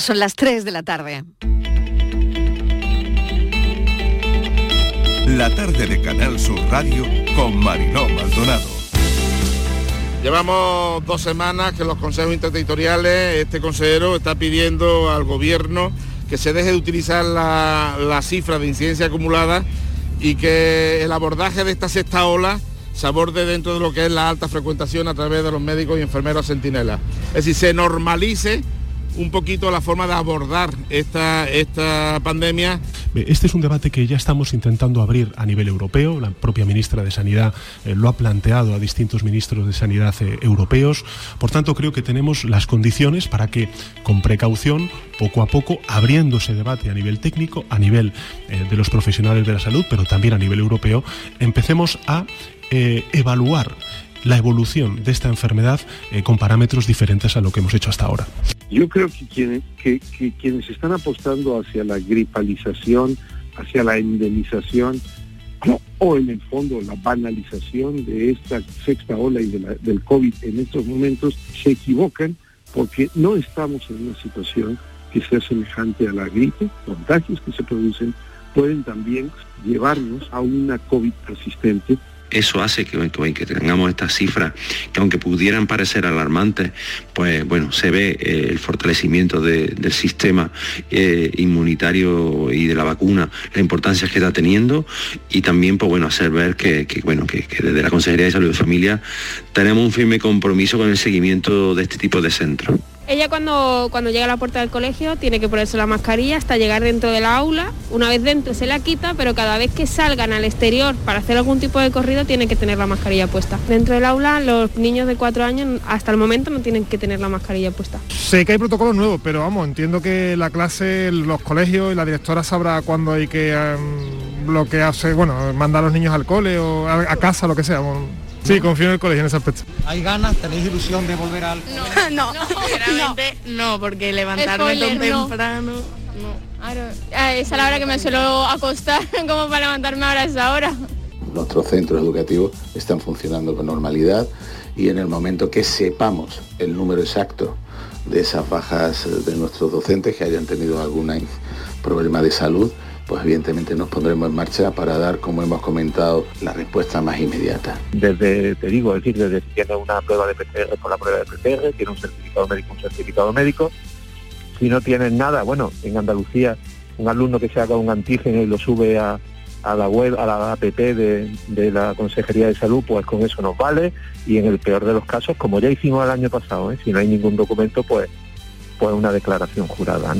Son las 3 de la tarde. La tarde de Canal Sur Radio con Mariló Maldonado. Llevamos dos semanas que los consejos interterritoriales, este consejero está pidiendo al gobierno que se deje de utilizar la, la cifra de incidencia acumulada y que el abordaje de esta sexta ola se aborde dentro de lo que es la alta frecuentación a través de los médicos y enfermeros centinelas. Es decir, se normalice un poquito la forma de abordar esta, esta pandemia. Este es un debate que ya estamos intentando abrir a nivel europeo. La propia ministra de Sanidad eh, lo ha planteado a distintos ministros de Sanidad eh, europeos. Por tanto, creo que tenemos las condiciones para que, con precaución, poco a poco, abriendo ese debate a nivel técnico, a nivel eh, de los profesionales de la salud, pero también a nivel europeo, empecemos a evaluar la evolución de esta enfermedad con parámetros diferentes a lo que hemos hecho hasta ahora. Yo creo que quienes, que, están apostando hacia la gripalización, hacia la endemización, o en el fondo la banalización de esta sexta ola y del COVID en estos momentos, se equivocan porque no estamos en una situación que sea semejante a la gripe, contagios que se producen pueden también llevarnos a una COVID persistente eso hace que, que, tengamos estas cifras que aunque pudieran parecer alarmantes, pues bueno, se ve eh, el fortalecimiento del sistema eh, inmunitario y de la vacuna, la importancia que está teniendo y también pues bueno, hacer ver que, bueno, que, desde la Consejería de Salud y Familia tenemos un firme compromiso con el seguimiento de este tipo de centros. Ella cuando, cuando llega a la puerta del colegio tiene que ponerse la mascarilla hasta llegar dentro del aula. Una vez dentro se la quita, pero cada vez que salgan al exterior para hacer algún tipo de corrido tiene que tener la mascarilla puesta. Dentro del aula los niños de cuatro años hasta el momento no tienen que tener la mascarilla puesta. Sé que hay protocolos nuevos, pero vamos, entiendo que la clase, los colegios y la directora sabrá cuándo hay que um, bloquearse, bueno, mandar a los niños al cole o a, casa, lo que sea. Sí, confío en el colegio en ese aspecto. ¿Hay ganas, tenéis ilusión de volver al No, no, no, no, porque levantarme tan temprano, no. Claro, es a la hora que me suelo acostar, como para levantarme ahora a esa hora. Nuestros centros educativos están funcionando con normalidad y en el momento que sepamos el número exacto de esas bajas de nuestros docentes que hayan tenido algún problema de salud, pues evidentemente nos pondremos en marcha para dar, como hemos comentado, la respuesta más inmediata. Desde, te digo, es decir, desde si tiene una prueba de PCR por la prueba de PCR, tiene un certificado médico, un certificado médico. Si no tienes nada, bueno, en Andalucía, un alumno que se haga un antígeno y lo sube a, la web, a la app de, la Consejería de Salud, pues con eso nos vale. Y en el peor de los casos, como ya hicimos el año pasado, ¿eh? si no hay ningún documento, pues, pues una declaración jurada.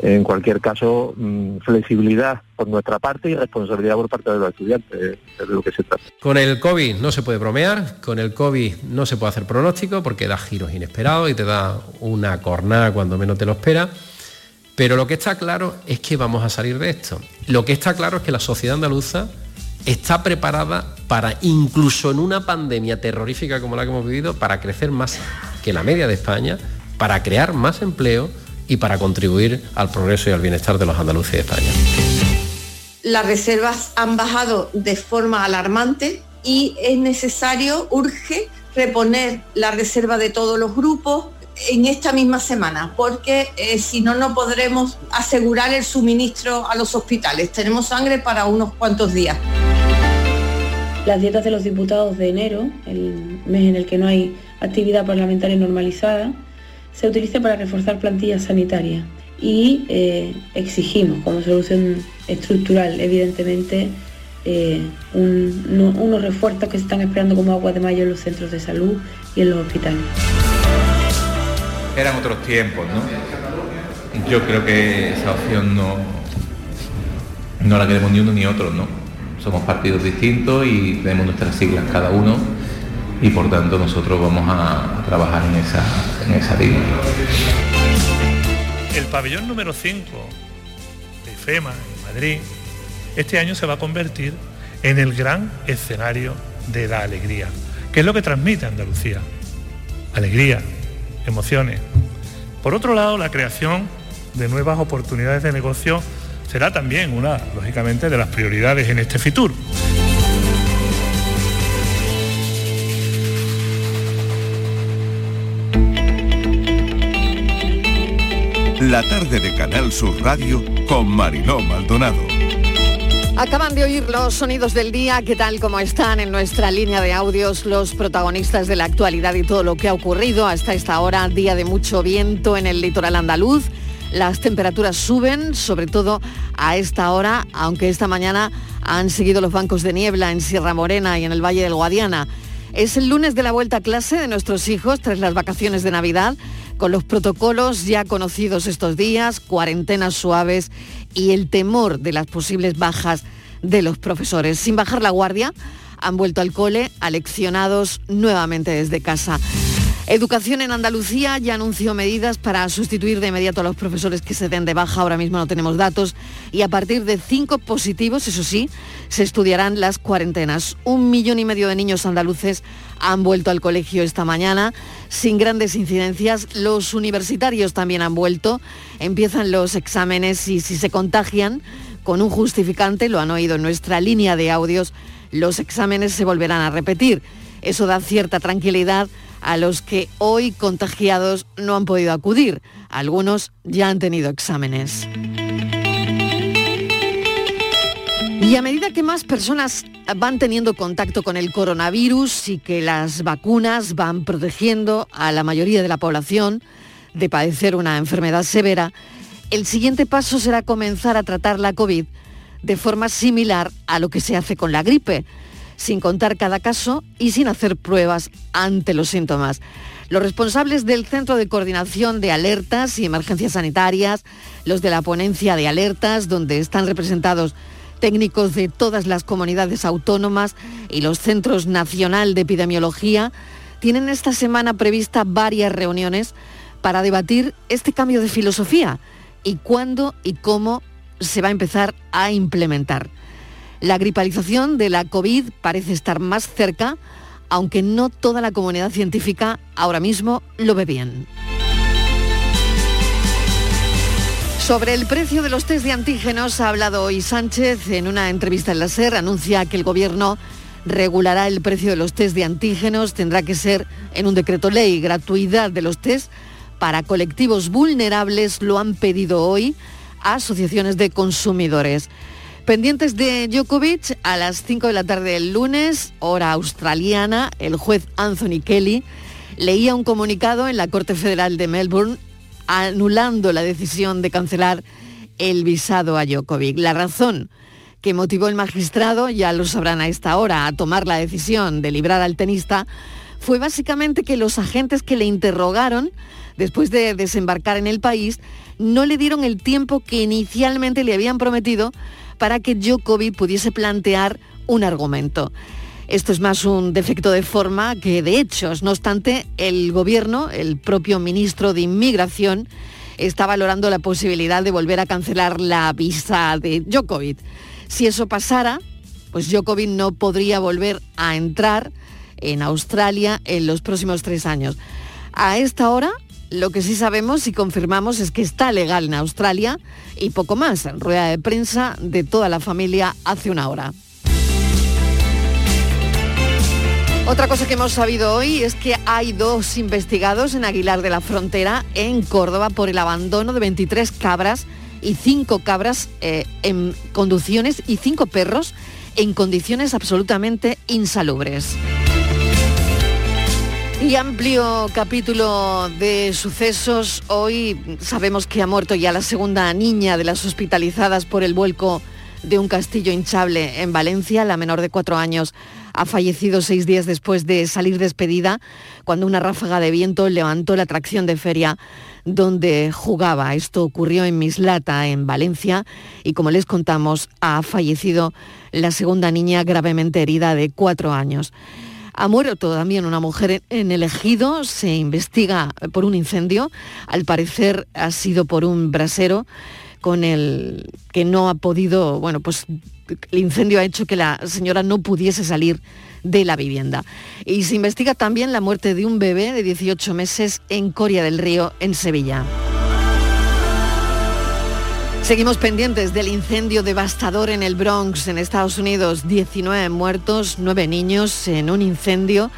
En cualquier caso, mm, flexibilidad por nuestra parte y responsabilidad por parte de los estudiantes, es de lo que se trata. Con el COVID no se puede bromear, con el COVID no se puede hacer pronóstico porque da giros inesperados y te da una cornada cuando menos te lo espera. Pero lo que está claro es que vamos a salir de esto. Lo que está claro es que la sociedad andaluza está preparada para, incluso en una pandemia terrorífica como la que hemos vivido, para crecer más que la media de España, para crear más empleo y para contribuir al progreso y al bienestar de los andaluces de España. Las reservas han bajado de forma alarmante y es necesario, urge, reponer la reserva de todos los grupos en esta misma semana, porque eh, si no, no podremos asegurar el suministro a los hospitales. Tenemos sangre para unos cuantos días. Las dietas de los diputados de enero, el mes en el que no hay actividad parlamentaria normalizada, se utilice para reforzar plantillas sanitarias y eh, exigimos como solución estructural, evidentemente, eh, unos refuerzos que se están esperando como agua de mayo en los centros de salud y en los hospitales. Eran otros tiempos, ¿no? Yo creo que esa opción no, no la queremos ni uno ni otro, ¿no? Somos partidos distintos y tenemos nuestras siglas cada uno y por tanto nosotros vamos a trabajar en esa, El pabellón número 5 de FEMA en Madrid este año se va a convertir en el gran escenario de la alegría, que es lo que transmite Andalucía. Alegría, emociones. Por otro lado, la creación de nuevas oportunidades de negocio será también una, lógicamente, de las prioridades en este Fitur. La tarde de Canal Sur Radio con Mariló Maldonado. Acaban de oír los sonidos del día, ¿qué tal como están en nuestra línea de audios los protagonistas de la actualidad y todo lo que ha ocurrido hasta esta hora, día de mucho viento en el litoral andaluz. Las temperaturas suben, sobre todo a esta hora, aunque esta mañana han seguido los bancos de niebla en Sierra Morena y en el Valle del Guadiana. Es el lunes de la vuelta a clase de nuestros hijos tras las vacaciones de Navidad, con los protocolos ya conocidos estos días, cuarentenas suaves y el temor de las posibles bajas de los profesores. Sin bajar la guardia, han vuelto al cole, aleccionados nuevamente desde casa. Educación en Andalucía ya anunció medidas para sustituir de inmediato a los profesores que se den de baja, ahora mismo no tenemos datos, y a partir de cinco positivos, eso sí, se estudiarán las cuarentenas. Un millón y medio de niños andaluces han vuelto al colegio esta mañana sin grandes incidencias. Los universitarios también han vuelto, empiezan los exámenes y si se contagian con un justificante, lo han oído en nuestra línea de audios, los exámenes se volverán a repetir. Eso da cierta tranquilidad a los que hoy contagiados no han podido acudir. Algunos ya han tenido exámenes. Y a medida que más personas van teniendo contacto con el coronavirus y que las vacunas van protegiendo a la mayoría de la población de padecer una enfermedad severa, el siguiente paso será comenzar a tratar la COVID de forma similar a lo que se hace con la gripe, sin contar cada caso y sin hacer pruebas ante los síntomas. Los responsables del Centro de Coordinación de Alertas y Emergencias Sanitarias, los de la ponencia de alertas, donde están representados técnicos de todas las comunidades autónomas y los Centros Nacional de Epidemiología, tienen esta semana prevista varias reuniones para debatir este cambio de filosofía y cuándo y cómo se va a empezar a implementar. La gripalización de la COVID parece estar más cerca, aunque no toda la comunidad científica ahora mismo lo ve bien. Sobre el precio de los test de antígenos ha hablado hoy Sánchez en una entrevista en la SER. Anuncia que el Gobierno regulará el precio de los test de antígenos. Tendrá que ser en un decreto ley. Gratuidad de los test para colectivos vulnerables lo han pedido hoy asociaciones de consumidores. Pendientes de Djokovic, a las 5 de la tarde del lunes, hora australiana, el juez Anthony Kelly leía un comunicado en la Corte Federal de Melbourne anulando la decisión de cancelar el visado a Djokovic. La razón que motivó el magistrado, ya lo sabrán a esta hora, a tomar la decisión de librar al tenista, fue básicamente que los agentes que le interrogaron después de desembarcar en el país no le dieron el tiempo que inicialmente le habían prometido para que Djokovic pudiese plantear un argumento. Esto es más un defecto de forma que de hechos. No obstante, el gobierno, el propio ministro de Inmigración, está valorando la posibilidad de volver a cancelar la visa de Djokovic. Si eso pasara, pues Djokovic no podría volver a entrar en Australia en los próximos tres años. A esta hora, lo que sí sabemos y confirmamos es que está legal en Australia y poco más. Rueda de prensa de toda la familia hace una hora. Otra cosa que hemos sabido hoy es que hay dos investigados en Aguilar de la Frontera, en Córdoba, por el abandono de 23 cabras y 5 cabras eh, en conducciones y 5 perros en condiciones absolutamente insalubres. Y amplio capítulo de sucesos. Hoy sabemos que ha muerto ya la segunda niña de las hospitalizadas por el vuelco de un castillo hinchable en Valencia. La menor de cuatro años ha fallecido seis días después de salir despedida cuando una ráfaga de viento levantó la atracción de feria donde jugaba. Esto ocurrió en Mislata, en Valencia, y como les contamos, ha fallecido la segunda niña gravemente herida de cuatro años. Ha muerto también una mujer en el ejido, se investiga por un incendio, al parecer ha sido por un brasero con el que no ha podido, bueno, pues el incendio ha hecho que la señora no pudiese salir de la vivienda. Y se investiga también la muerte de un bebé de 18 meses en Coria del Río, en Sevilla. Seguimos pendientes del incendio devastador en el Bronx, en Estados Unidos. 19 muertos, 9 niños en un incendio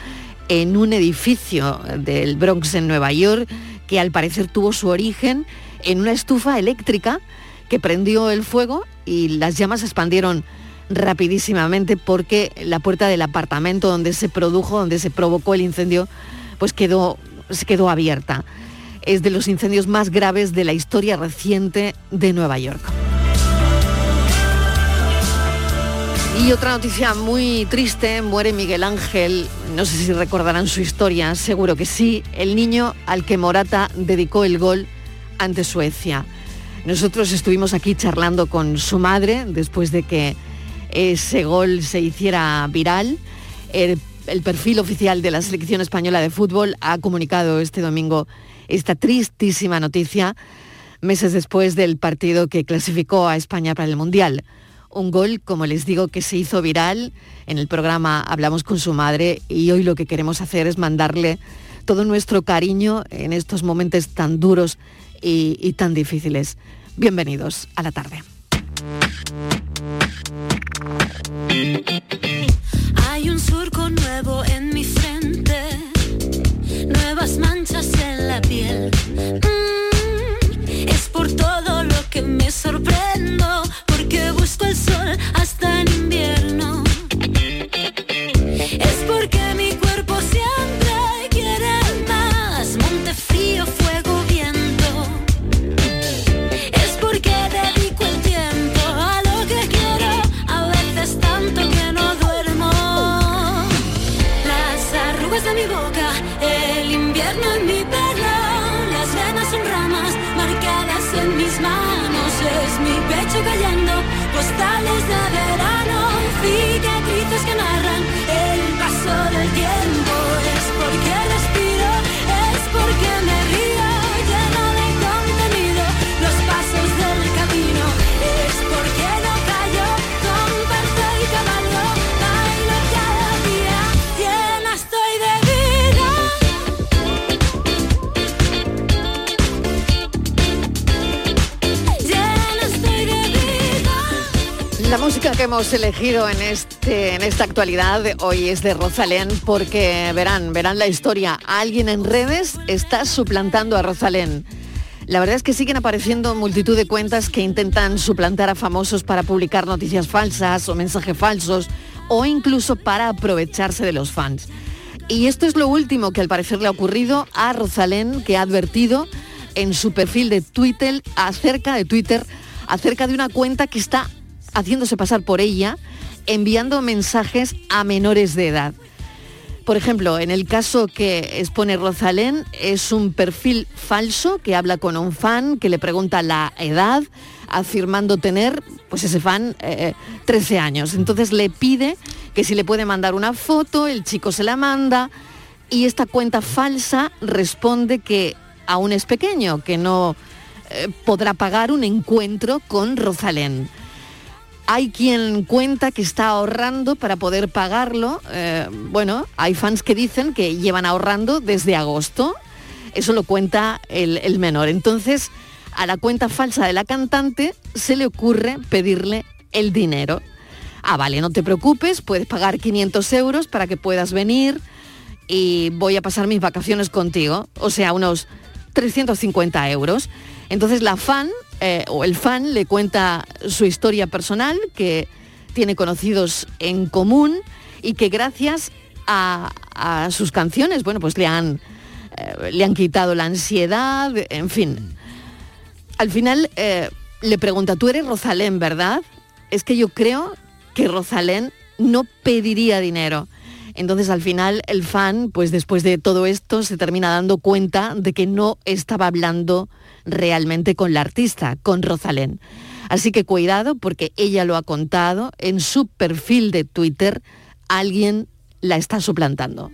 en un edificio del Bronx en Nueva York que al parecer tuvo su origen en una estufa eléctrica que prendió el fuego y las llamas se expandieron rapidísimamente porque la puerta del apartamento donde se produjo, donde se provocó el incendio, pues quedó, se quedó abierta. Es de los incendios más graves de la historia reciente de Nueva York. Y otra noticia muy triste, muere Miguel Ángel, no sé si recordarán su historia, seguro que sí, el niño al que Morata dedicó el gol ante Suecia. Nosotros estuvimos aquí charlando con su madre después de que ese gol se hiciera viral. El, perfil oficial de la selección española de fútbol ha comunicado este domingo esta tristísima noticia meses después del partido que clasificó a España para el Mundial. Un gol, como les digo, que se hizo viral. En el programa hablamos con su madre y hoy lo que queremos hacer es mandarle todo nuestro cariño en estos momentos tan duros y, y tan difíciles. Bienvenidos a la tarde. Nuevas manchas en la piel. Mm, hemos elegido en, este, en esta actualidad hoy es de Rosalén porque verán, verán la historia. Alguien en redes está suplantando a Rosalén. La verdad es que siguen apareciendo multitud de cuentas que intentan suplantar a famosos para publicar noticias falsas o mensajes falsos o incluso para aprovecharse de los fans. Y esto es lo último que al parecer le ha ocurrido a Rosalén, que ha advertido en su perfil de Twitter acerca de Twitter acerca de una cuenta que está haciéndose pasar por ella, enviando mensajes a menores de edad. Por ejemplo, en el caso que expone Rosalén, es un perfil falso que habla con un fan que le pregunta la edad, afirmando tener, pues ese fan, eh, 13 años. Entonces le pide que si le puede mandar una foto, el chico se la manda y esta cuenta falsa responde que aún es pequeño, que no eh, podrá pagar un encuentro con Rosalén. Hay quien cuenta que está ahorrando para poder pagarlo. Eh, bueno, hay fans que dicen que llevan ahorrando desde agosto. Eso lo cuenta el, el menor. Entonces, a la cuenta falsa de la cantante se le ocurre pedirle el dinero. Ah, vale, no te preocupes, puedes pagar 500 euros para que puedas venir y voy a pasar mis vacaciones contigo. O sea, unos 350 euros. Entonces la fan eh, o el fan le cuenta su historia personal, que tiene conocidos en común y que gracias a, sus canciones, bueno, pues le han, eh, le han quitado la ansiedad, en fin. Al final eh, le pregunta, tú eres Rosalén, ¿verdad? Es que yo creo que Rosalén no pediría dinero. Entonces al final el fan, pues después de todo esto, se termina dando cuenta de que no estaba hablando realmente con la artista, con Rosalén. Así que cuidado porque ella lo ha contado en su perfil de Twitter, alguien la está suplantando.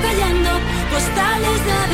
Callando, postales de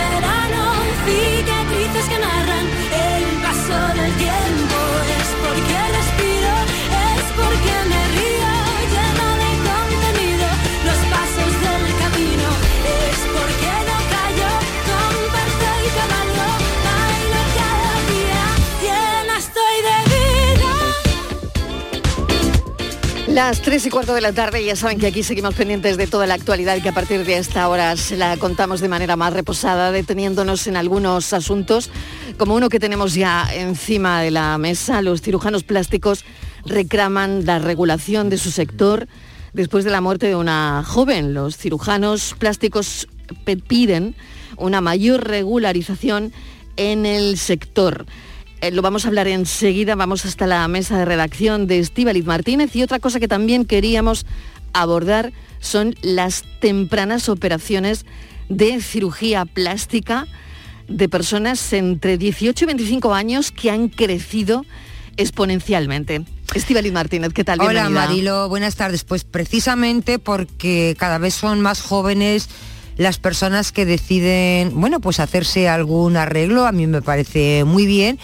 Las 3 y cuarto de la tarde, ya saben que aquí seguimos pendientes de toda la actualidad y que a partir de esta hora se la contamos de manera más reposada, deteniéndonos en algunos asuntos, como uno que tenemos ya encima de la mesa. Los cirujanos plásticos reclaman la regulación de su sector después de la muerte de una joven. Los cirujanos plásticos piden una mayor regularización en el sector. Eh, lo vamos a hablar enseguida, vamos hasta la mesa de redacción de Estíbaliz Martínez y otra cosa que también queríamos abordar son las tempranas operaciones de cirugía plástica de personas entre 18 y 25 años que han crecido exponencialmente. Estíbaliz Martínez, ¿qué tal? Hola. Marilo, buenas tardes. Pues precisamente porque cada vez son más jóvenes las personas que deciden, bueno, pues hacerse algún arreglo, a mí me parece muy bien,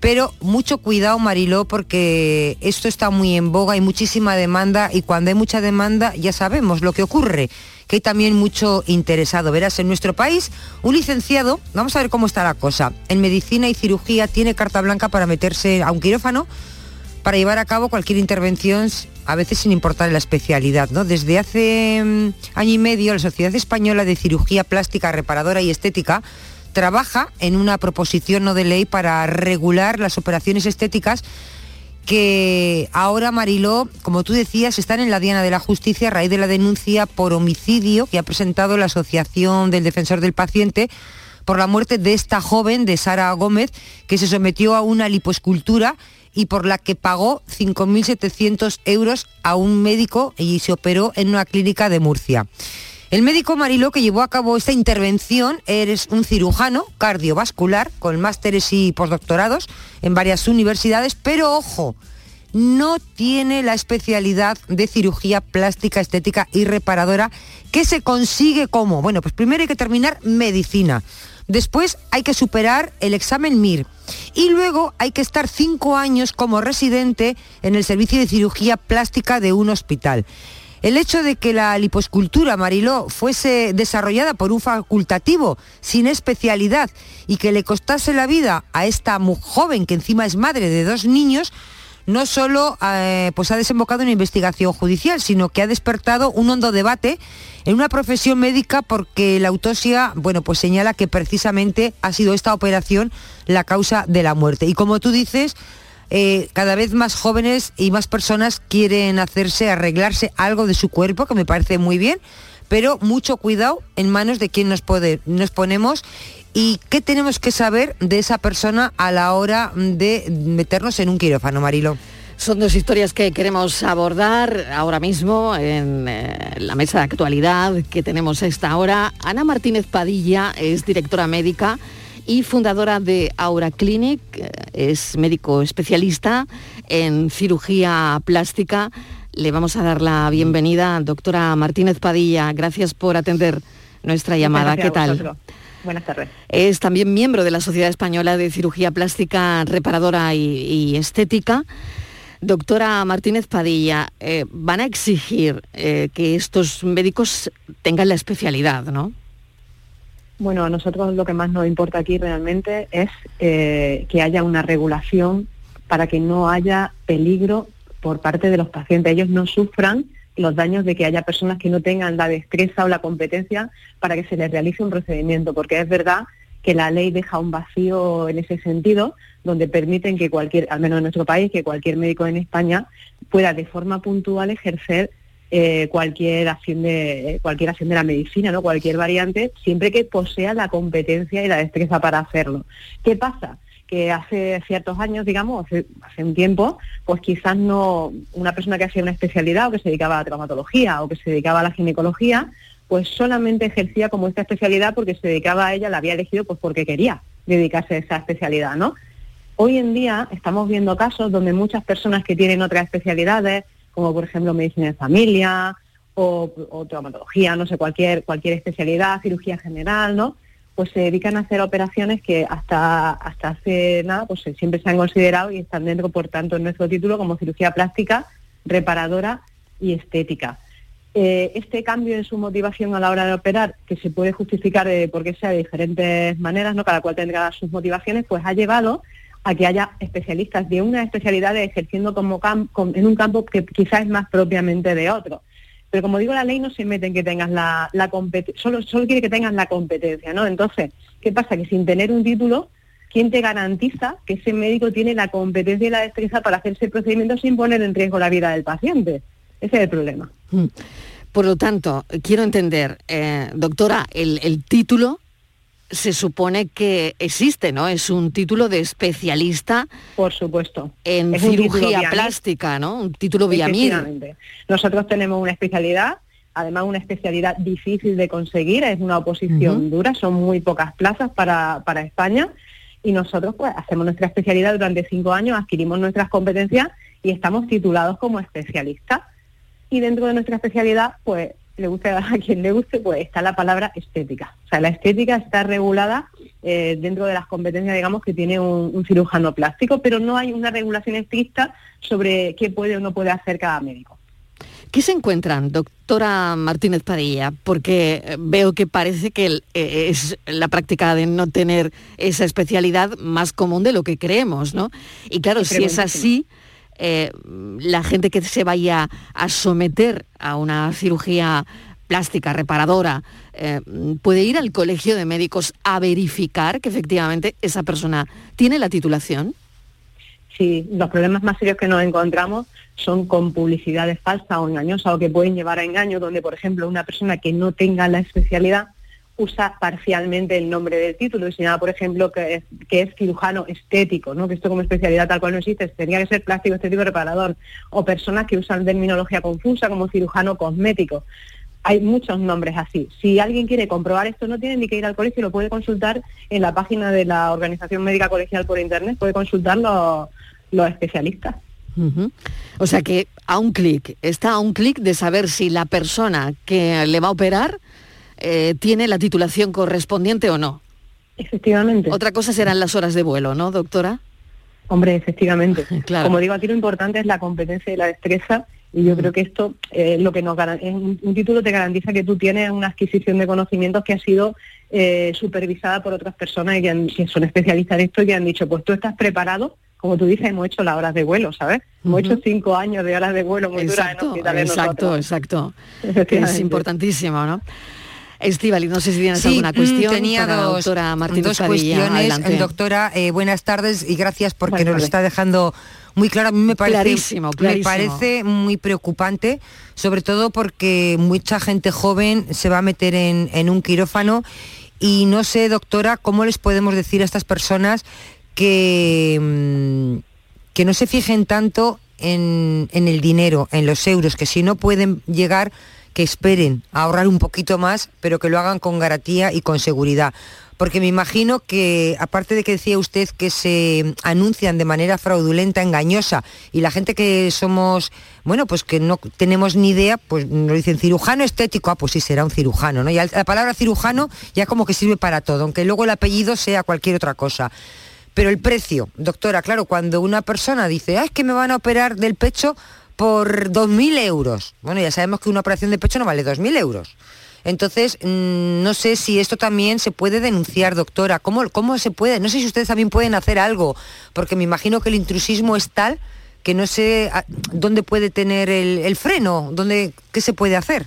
pero mucho cuidado Mariló porque esto está muy en boga, hay muchísima demanda y cuando hay mucha demanda ya sabemos lo que ocurre, que hay también mucho interesado. Verás, en nuestro país un licenciado, vamos a ver cómo está la cosa, en medicina y cirugía tiene carta blanca para meterse a un quirófano para llevar a cabo cualquier intervención, a veces sin importar la especialidad. ¿no? Desde hace mm, año y medio, la Sociedad Española de Cirugía Plástica Reparadora y Estética trabaja en una proposición no de ley para regular las operaciones estéticas que ahora, Mariló, como tú decías, están en la diana de la justicia a raíz de la denuncia por homicidio que ha presentado la Asociación del Defensor del Paciente por la muerte de esta joven, de Sara Gómez, que se sometió a una liposcultura y por la que pagó 5.700 euros a un médico y se operó en una clínica de Murcia. El médico Mariló que llevó a cabo esta intervención eres un cirujano cardiovascular con másteres y postdoctorados en varias universidades, pero ojo, no tiene la especialidad de cirugía plástica, estética y reparadora que se consigue como, bueno, pues primero hay que terminar medicina, después hay que superar el examen MIR y luego hay que estar cinco años como residente en el servicio de cirugía plástica de un hospital. El hecho de que la liposcultura Mariló fuese desarrollada por un facultativo sin especialidad y que le costase la vida a esta joven que encima es madre de dos niños, no solo eh, pues ha desembocado en una investigación judicial, sino que ha despertado un hondo debate en una profesión médica porque la autopsia, bueno, pues señala que precisamente ha sido esta operación la causa de la muerte. Y como tú dices, eh, cada vez más jóvenes y más personas quieren hacerse, arreglarse algo de su cuerpo, que me parece muy bien, pero mucho cuidado en manos de quien nos, ponemos y qué tenemos que saber de esa persona a la hora de meternos en un quirófano, Marilo. Son dos historias que queremos abordar ahora mismo en eh, la mesa de actualidad que tenemos a esta hora. Ana Martínez Padilla es directora médica y fundadora de Aura Clinic, eh, es médico especialista en cirugía plástica. Le vamos a dar la bienvenida, doctora Martínez Padilla. Gracias por atender nuestra llamada. ¿Qué tal? Buenas tardes. Es también miembro de la Sociedad Española de Cirugía Plástica Reparadora y, y Estética. Doctora Martínez Padilla, eh, van a exigir eh, que estos médicos tengan la especialidad, ¿no? Bueno, a nosotros lo que más nos importa aquí realmente es eh, que haya una regulación para que no haya peligro por parte de los pacientes. Ellos no sufran los daños de que haya personas que no tengan la destreza o la competencia para que se les realice un procedimiento, porque es verdad que la ley deja un vacío en ese sentido, donde permiten que cualquier, al menos en nuestro país, que cualquier médico en España pueda de forma puntual ejercer eh, cualquier acción de cualquier acción de la medicina, ¿no? Cualquier variante, siempre que posea la competencia y la destreza para hacerlo. ¿Qué pasa? que hace ciertos años, digamos, hace, hace, un tiempo, pues quizás no una persona que hacía una especialidad o que se dedicaba a la traumatología o que se dedicaba a la ginecología, pues solamente ejercía como esta especialidad porque se dedicaba a ella, la había elegido pues porque quería dedicarse a esa especialidad, ¿no? Hoy en día estamos viendo casos donde muchas personas que tienen otras especialidades, como por ejemplo medicina de familia o, o traumatología, no sé, cualquier, cualquier especialidad, cirugía general, ¿no? Pues se dedican a hacer operaciones que hasta, hasta hace nada, pues eh, siempre se han considerado y están dentro, por tanto, en nuestro título como cirugía plástica, reparadora y estética. Eh, este cambio en su motivación a la hora de operar, que se puede justificar eh, porque sea de diferentes maneras, ¿no? cada cual tendrá sus motivaciones, pues ha llevado a que haya especialistas de una especialidad ejerciendo como en un campo que quizás es más propiamente de otro. Pero como digo, la ley no se mete en que tengas la, competencia, solo, solo quiere que tengas la competencia, ¿no? Entonces, ¿qué pasa? Que sin tener un título, ¿quién te garantiza que ese médico tiene la competencia y la destreza para hacer ese procedimiento sin poner en riesgo la vida del paciente? Ese es el problema. Mm. Por lo tanto, quiero entender, eh, doctora, el, el título se supone que existe, ¿no? Es un título de especialista. Por supuesto. En Es cirugía plástica, ¿no? Un título. Efectivamente. Nosotros tenemos una especialidad, además una especialidad difícil de conseguir, es una oposición dura, son muy pocas plazas para, para España y nosotros pues hacemos nuestra especialidad durante cinco años, adquirimos nuestras competencias y estamos titulados como especialistas. Y dentro de nuestra especialidad, pues le guste a quien le guste, pues está la palabra estética. O sea, la estética está regulada eh, dentro de las competencias, digamos, que tiene un, un cirujano plástico, pero no hay una regulación estricta sobre qué puede o no puede hacer cada médico. ¿Qué se encuentran, doctora Martínez Padilla? Porque eh, veo que parece que eh, es la práctica de no tener esa especialidad más común de lo que creemos, ¿no? Y claro, si es así, eh, la gente que se vaya a someter a una cirugía plástica, reparadora, eh, puede ir al colegio de médicos a verificar que efectivamente esa persona tiene la titulación. Sí, los problemas más serios que nos encontramos son con publicidades falsas o engañosas o que pueden llevar a engaño, donde, por ejemplo, una persona que no tenga la especialidad usa parcialmente el nombre del título y señala, por ejemplo, que es, cirujano estético, ¿no? que esto como especialidad tal cual no existe, tendría que ser plástico estético reparador, o personas que usan terminología confusa como cirujano cosmético. Hay muchos nombres así. Si alguien quiere comprobar esto, no tiene ni que ir al colegio, lo puede consultar en la página de la Organización Médica Colegial por Internet, puede consultar los, los especialistas. O sea que a un clic, está a un clic de saber si la persona que le va a operar eh, tiene la titulación correspondiente o no. Efectivamente. Otra cosa serán las horas de vuelo, ¿no, doctora? Hombre, efectivamente. Claro. Como digo, aquí lo importante es la competencia y la destreza y yo creo que esto eh, lo que nos garan- es un, un título te garantiza que tú tienes una adquisición de conocimientos que ha sido eh, supervisada por otras personas y que, han- que son especialistas en esto y que han dicho, pues tú estás preparado, como tú dices, hemos hecho las horas de vuelo, ¿sabes? Hemos hecho cinco años de horas de vuelo muy duras en Exacto, hospitales exacto, nosotros. exacto. Es importantísimo, ¿no? Estivali, no sé si tienes Sí, alguna mm, cuestión tenía para la dos, doctora Martínez dos Padilla. cuestiones. Adelante. Doctora, eh, buenas tardes y gracias porque nos lo está dejando muy claro. A mí me parece, Clarísimo, clarísimo. me parece muy preocupante, sobre todo porque mucha gente joven se va a meter en, en un quirófano y no sé, doctora, cómo les podemos decir a estas personas que, mm, que no se fijen tanto en, en el dinero, en los euros, que si no pueden llegar, que esperen a ahorrar un poquito más, pero que lo hagan con garantía y con seguridad. Porque me imagino que, aparte de que decía usted que se anuncian de manera fraudulenta, engañosa, y la gente que somos, bueno, pues que no tenemos ni idea, pues nos dicen cirujano estético, ah, pues sí, será un cirujano, ¿no? Y la palabra cirujano ya como que sirve para todo, aunque luego el apellido sea cualquier otra cosa. Pero el precio, doctora, claro, cuando una persona dice, ah, es que me van a operar del pecho por 2.000 euros. Bueno, ya sabemos que una operación de pecho no vale 2.000 euros. Entonces, mm, no sé si esto también se puede denunciar, doctora. ¿Cómo, ¿Cómo se puede? No sé si ustedes también pueden hacer algo, porque me imagino que el intrusismo es tal que no sé ah, dónde puede tener el, freno, dónde, qué se puede hacer.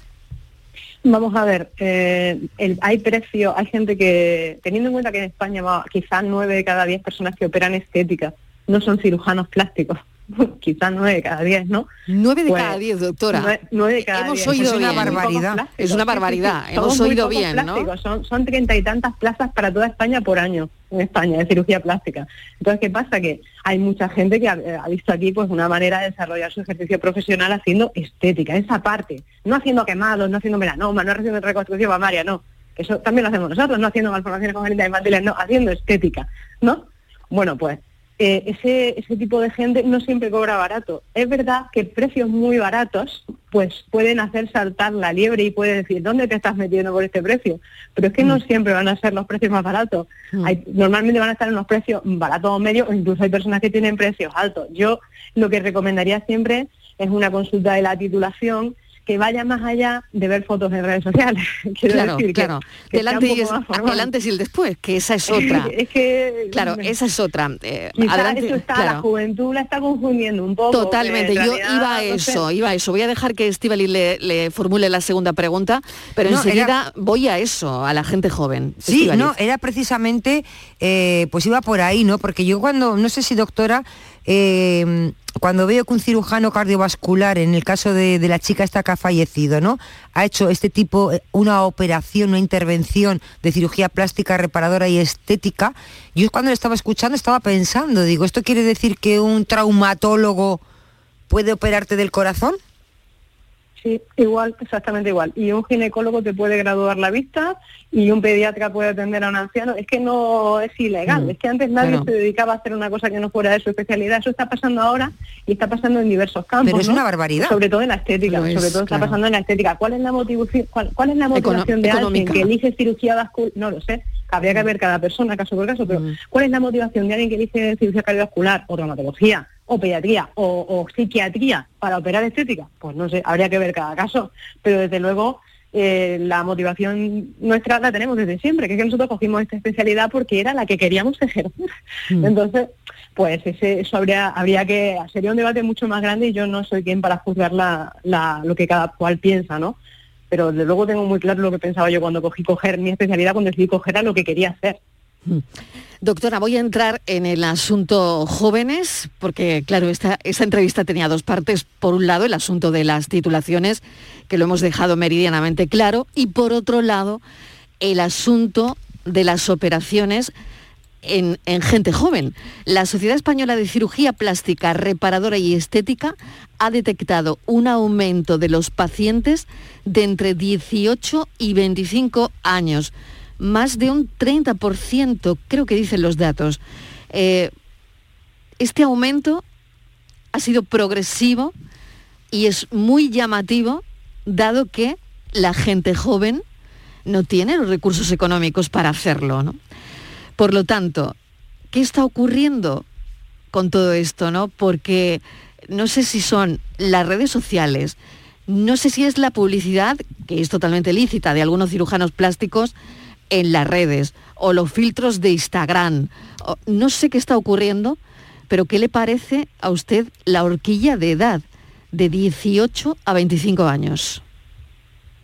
Vamos a ver, eh, hay precio, hay gente que, teniendo en cuenta que en España quizás nueve de cada diez personas que operan estética no son cirujanos plásticos, quizás nueve de cada diez, ¿no? Nueve de Pues, cada diez, doctora. Nueve, nueve de cada Hemos diez. oído Son bien. pocos barbaridad. Es una Sí, sí, sí. barbaridad. Somos Hemos oído bien, ¿no? plásticos. Son, son treinta y tantas plazas para toda España por año en España de cirugía plástica. Entonces, ¿qué pasa? Que hay mucha gente que ha, eh, ha visto aquí pues una manera de desarrollar su ejercicio profesional haciendo estética, esa parte, no haciendo quemados, no haciendo melanoma, no haciendo reconstrucción mamaria, no. Eso también lo hacemos nosotros, no haciendo malformaciones congénitas infantiles, no, haciendo estética, ¿no? Bueno, pues eh, ese, ese tipo de gente no siempre cobra barato. Es verdad que precios muy baratos pues pueden hacer saltar la liebre y puede decir, ¿dónde te estás metiendo por este precio? Pero es que no siempre van a ser los precios más baratos. Hay, normalmente van a estar en los precios baratos o medios, o incluso hay personas que tienen precios altos. Yo lo que recomendaría siempre es una consulta de la titulación que vaya más allá de ver fotos en redes sociales. Quiero claro, decir que- claro. que Del sea un antes, y es- el antes y el después, que esa es otra. es que Claro, esa es otra. Eh, adelante, eso está, claro. la juventud la está confundiendo un poco. Totalmente, en yo iba a no sé. eso, iba a eso. Voy a dejar que Estivali le, le formule la segunda pregunta, pero No, enseguida era- voy a eso, a la gente joven. Sí, no, era precisamente, eh, pues iba por ahí, ¿no? Porque yo cuando, no sé si doctora, eh, cuando veo que un cirujano cardiovascular, en el caso de, la chica esta que ha fallecido, ¿no? Ha hecho este tipo, eh, una operación, una intervención de cirugía plástica reparadora y estética, yo cuando lo estaba escuchando estaba pensando, digo, ¿esto quiere decir que un traumatólogo puede operarte del corazón? Sí, igual, exactamente igual. Y un ginecólogo te puede graduar la vista y un pediatra puede atender a un anciano. Es que no es ilegal. Mm, es que antes nadie claro. se dedicaba a hacer una cosa que no fuera de su especialidad. Eso está pasando ahora y está pasando en diversos campos. Pero es ¿no? una barbaridad. Sobre todo en la estética. Es, sobre todo claro. está pasando en la estética. ¿Cuál es la motivación, cuál, cuál es la motivación de alguien económica. que elige cirugía vascular? No lo sé. Habría que ver cada persona caso por caso, pero ¿cuál es la motivación de alguien que elige cirugía cardiovascular o traumatología o pediatría o, o psiquiatría para operar estética? Pues no sé, habría que ver cada caso, pero desde luego eh, la motivación nuestra la tenemos desde siempre, que es que nosotros cogimos esta especialidad porque era la que queríamos ejercer. Entonces, pues ese, eso habría, habría que, sería un debate mucho más grande y yo no soy quien para juzgar la, la- lo que cada cual piensa, ¿no? Pero desde luego tengo muy claro lo que pensaba yo cuando cogí coger mi especialidad, cuando decidí coger a lo que quería hacer. Doctora, voy a entrar en el asunto jóvenes, porque claro, esta, esta entrevista tenía dos partes. Por un lado, el asunto de las titulaciones, que lo hemos dejado meridianamente claro, y por otro lado, el asunto de las operaciones en, en gente joven. La Sociedad Española de Cirugía Plástica, Reparadora y Estética ha detectado un aumento de los pacientes de entre 18 y 25 años, más de un 30%, creo que dicen los datos. Eh, este aumento ha sido progresivo y es muy llamativo, dado que la gente joven no tiene los recursos económicos para hacerlo, ¿no? Por lo tanto, ¿qué está ocurriendo con todo esto, no? Porque no sé si son las redes sociales, no sé si es la publicidad, que es totalmente lícita, de algunos cirujanos plásticos en las redes, o los filtros de Instagram. no sé qué está ocurriendo, pero ¿qué le parece a usted la horquilla de edad de 18 a 25 años?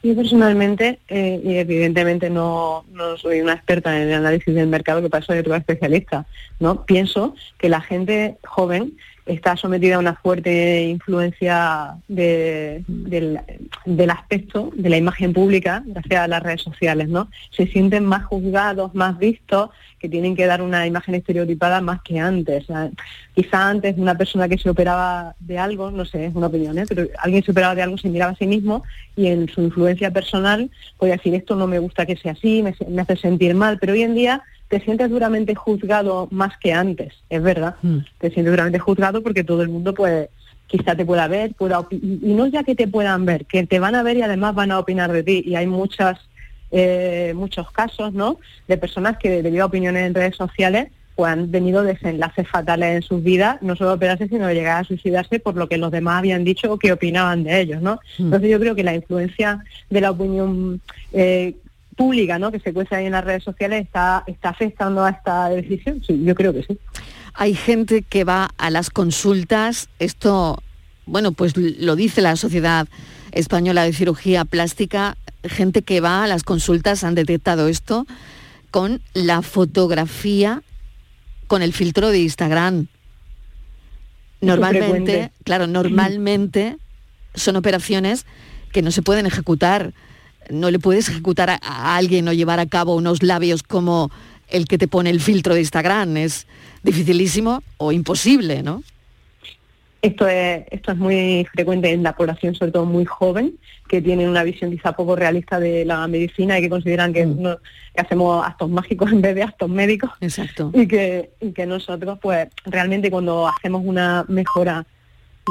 Yo personalmente, eh, y evidentemente no, no soy una experta en el análisis del mercado, que paso de otra especialista, ¿no? Pienso que la gente joven está sometida a una fuerte influencia de- del, del aspecto, de la imagen pública, gracias a las redes sociales, ¿no? Se sienten más juzgados, más vistos, que tienen que dar una imagen estereotipada más que antes. O quizá antes una persona que se operaba de algo, no sé, es una opinión, ¿eh? pero alguien se operaba de algo, se miraba a sí mismo y en su influencia personal podía decir esto no me gusta que sea así, me, me hace sentir mal, pero hoy en día te sientes duramente juzgado más que antes, es verdad, te sientes duramente juzgado porque todo el mundo pues quizá te pueda ver, pueda y no ya que te puedan ver, que te van a ver y además van a opinar de ti y hay muchas eh, muchos casos, ¿no? De personas que debido a opiniones en redes sociales pues han tenido desenlaces fatales en sus vidas, no solo operarse, sino llegar a suicidarse por lo que los demás habían dicho o que opinaban de ellos, ¿no? Entonces yo creo que la influencia de la opinión eh, pública, ¿no? Que se cuece ahí en las redes sociales está, está afectando a esta decisión. Sí, yo creo que sí. Hay gente que va a las consultas, esto, bueno, pues lo dice la Sociedad Española de Cirugía Plástica, gente que va a las consultas han detectado esto con la fotografía, con el filtro de Instagram. Normalmente, claro, normalmente son operaciones que no se pueden ejecutar. No le puedes ejecutar a, a alguien o llevar a cabo unos labios como el que te pone el filtro de Instagram. Es dificilísimo o imposible, ¿no? Esto es, esto es muy frecuente en la población, sobre todo muy joven, que tienen una visión quizá poco realista de la medicina y que consideran que, Mm. no- que hacemos actos mágicos en vez de actos médicos. Exacto. Y que, y que nosotros, pues, realmente cuando hacemos una mejora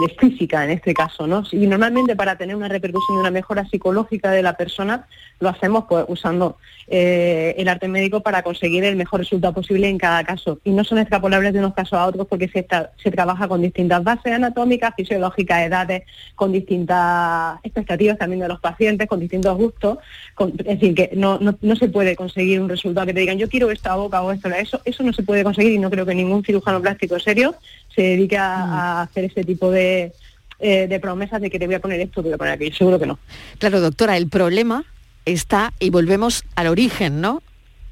de física en este caso, ¿no? Y normalmente para tener una repercusión de una mejora psicológica de la persona, lo hacemos pues usando eh, el arte médico para conseguir el mejor resultado posible en cada caso. Y no son extrapolables de unos casos a otros porque se, está- se trabaja con distintas bases anatómicas, fisiológicas, edades, con distintas expectativas también de los pacientes, con distintos gustos. con- es decir, que no, no, no se puede conseguir un resultado que te digan yo quiero esta boca o esto, eso, eso no se puede conseguir y no creo que ningún cirujano plástico serio se dedique a, a hacer ese tipo de, eh, de promesas de que te voy a poner esto, te voy a poner aquello. Seguro que no. Claro, doctora, el problema está, y volvemos al origen, ¿no?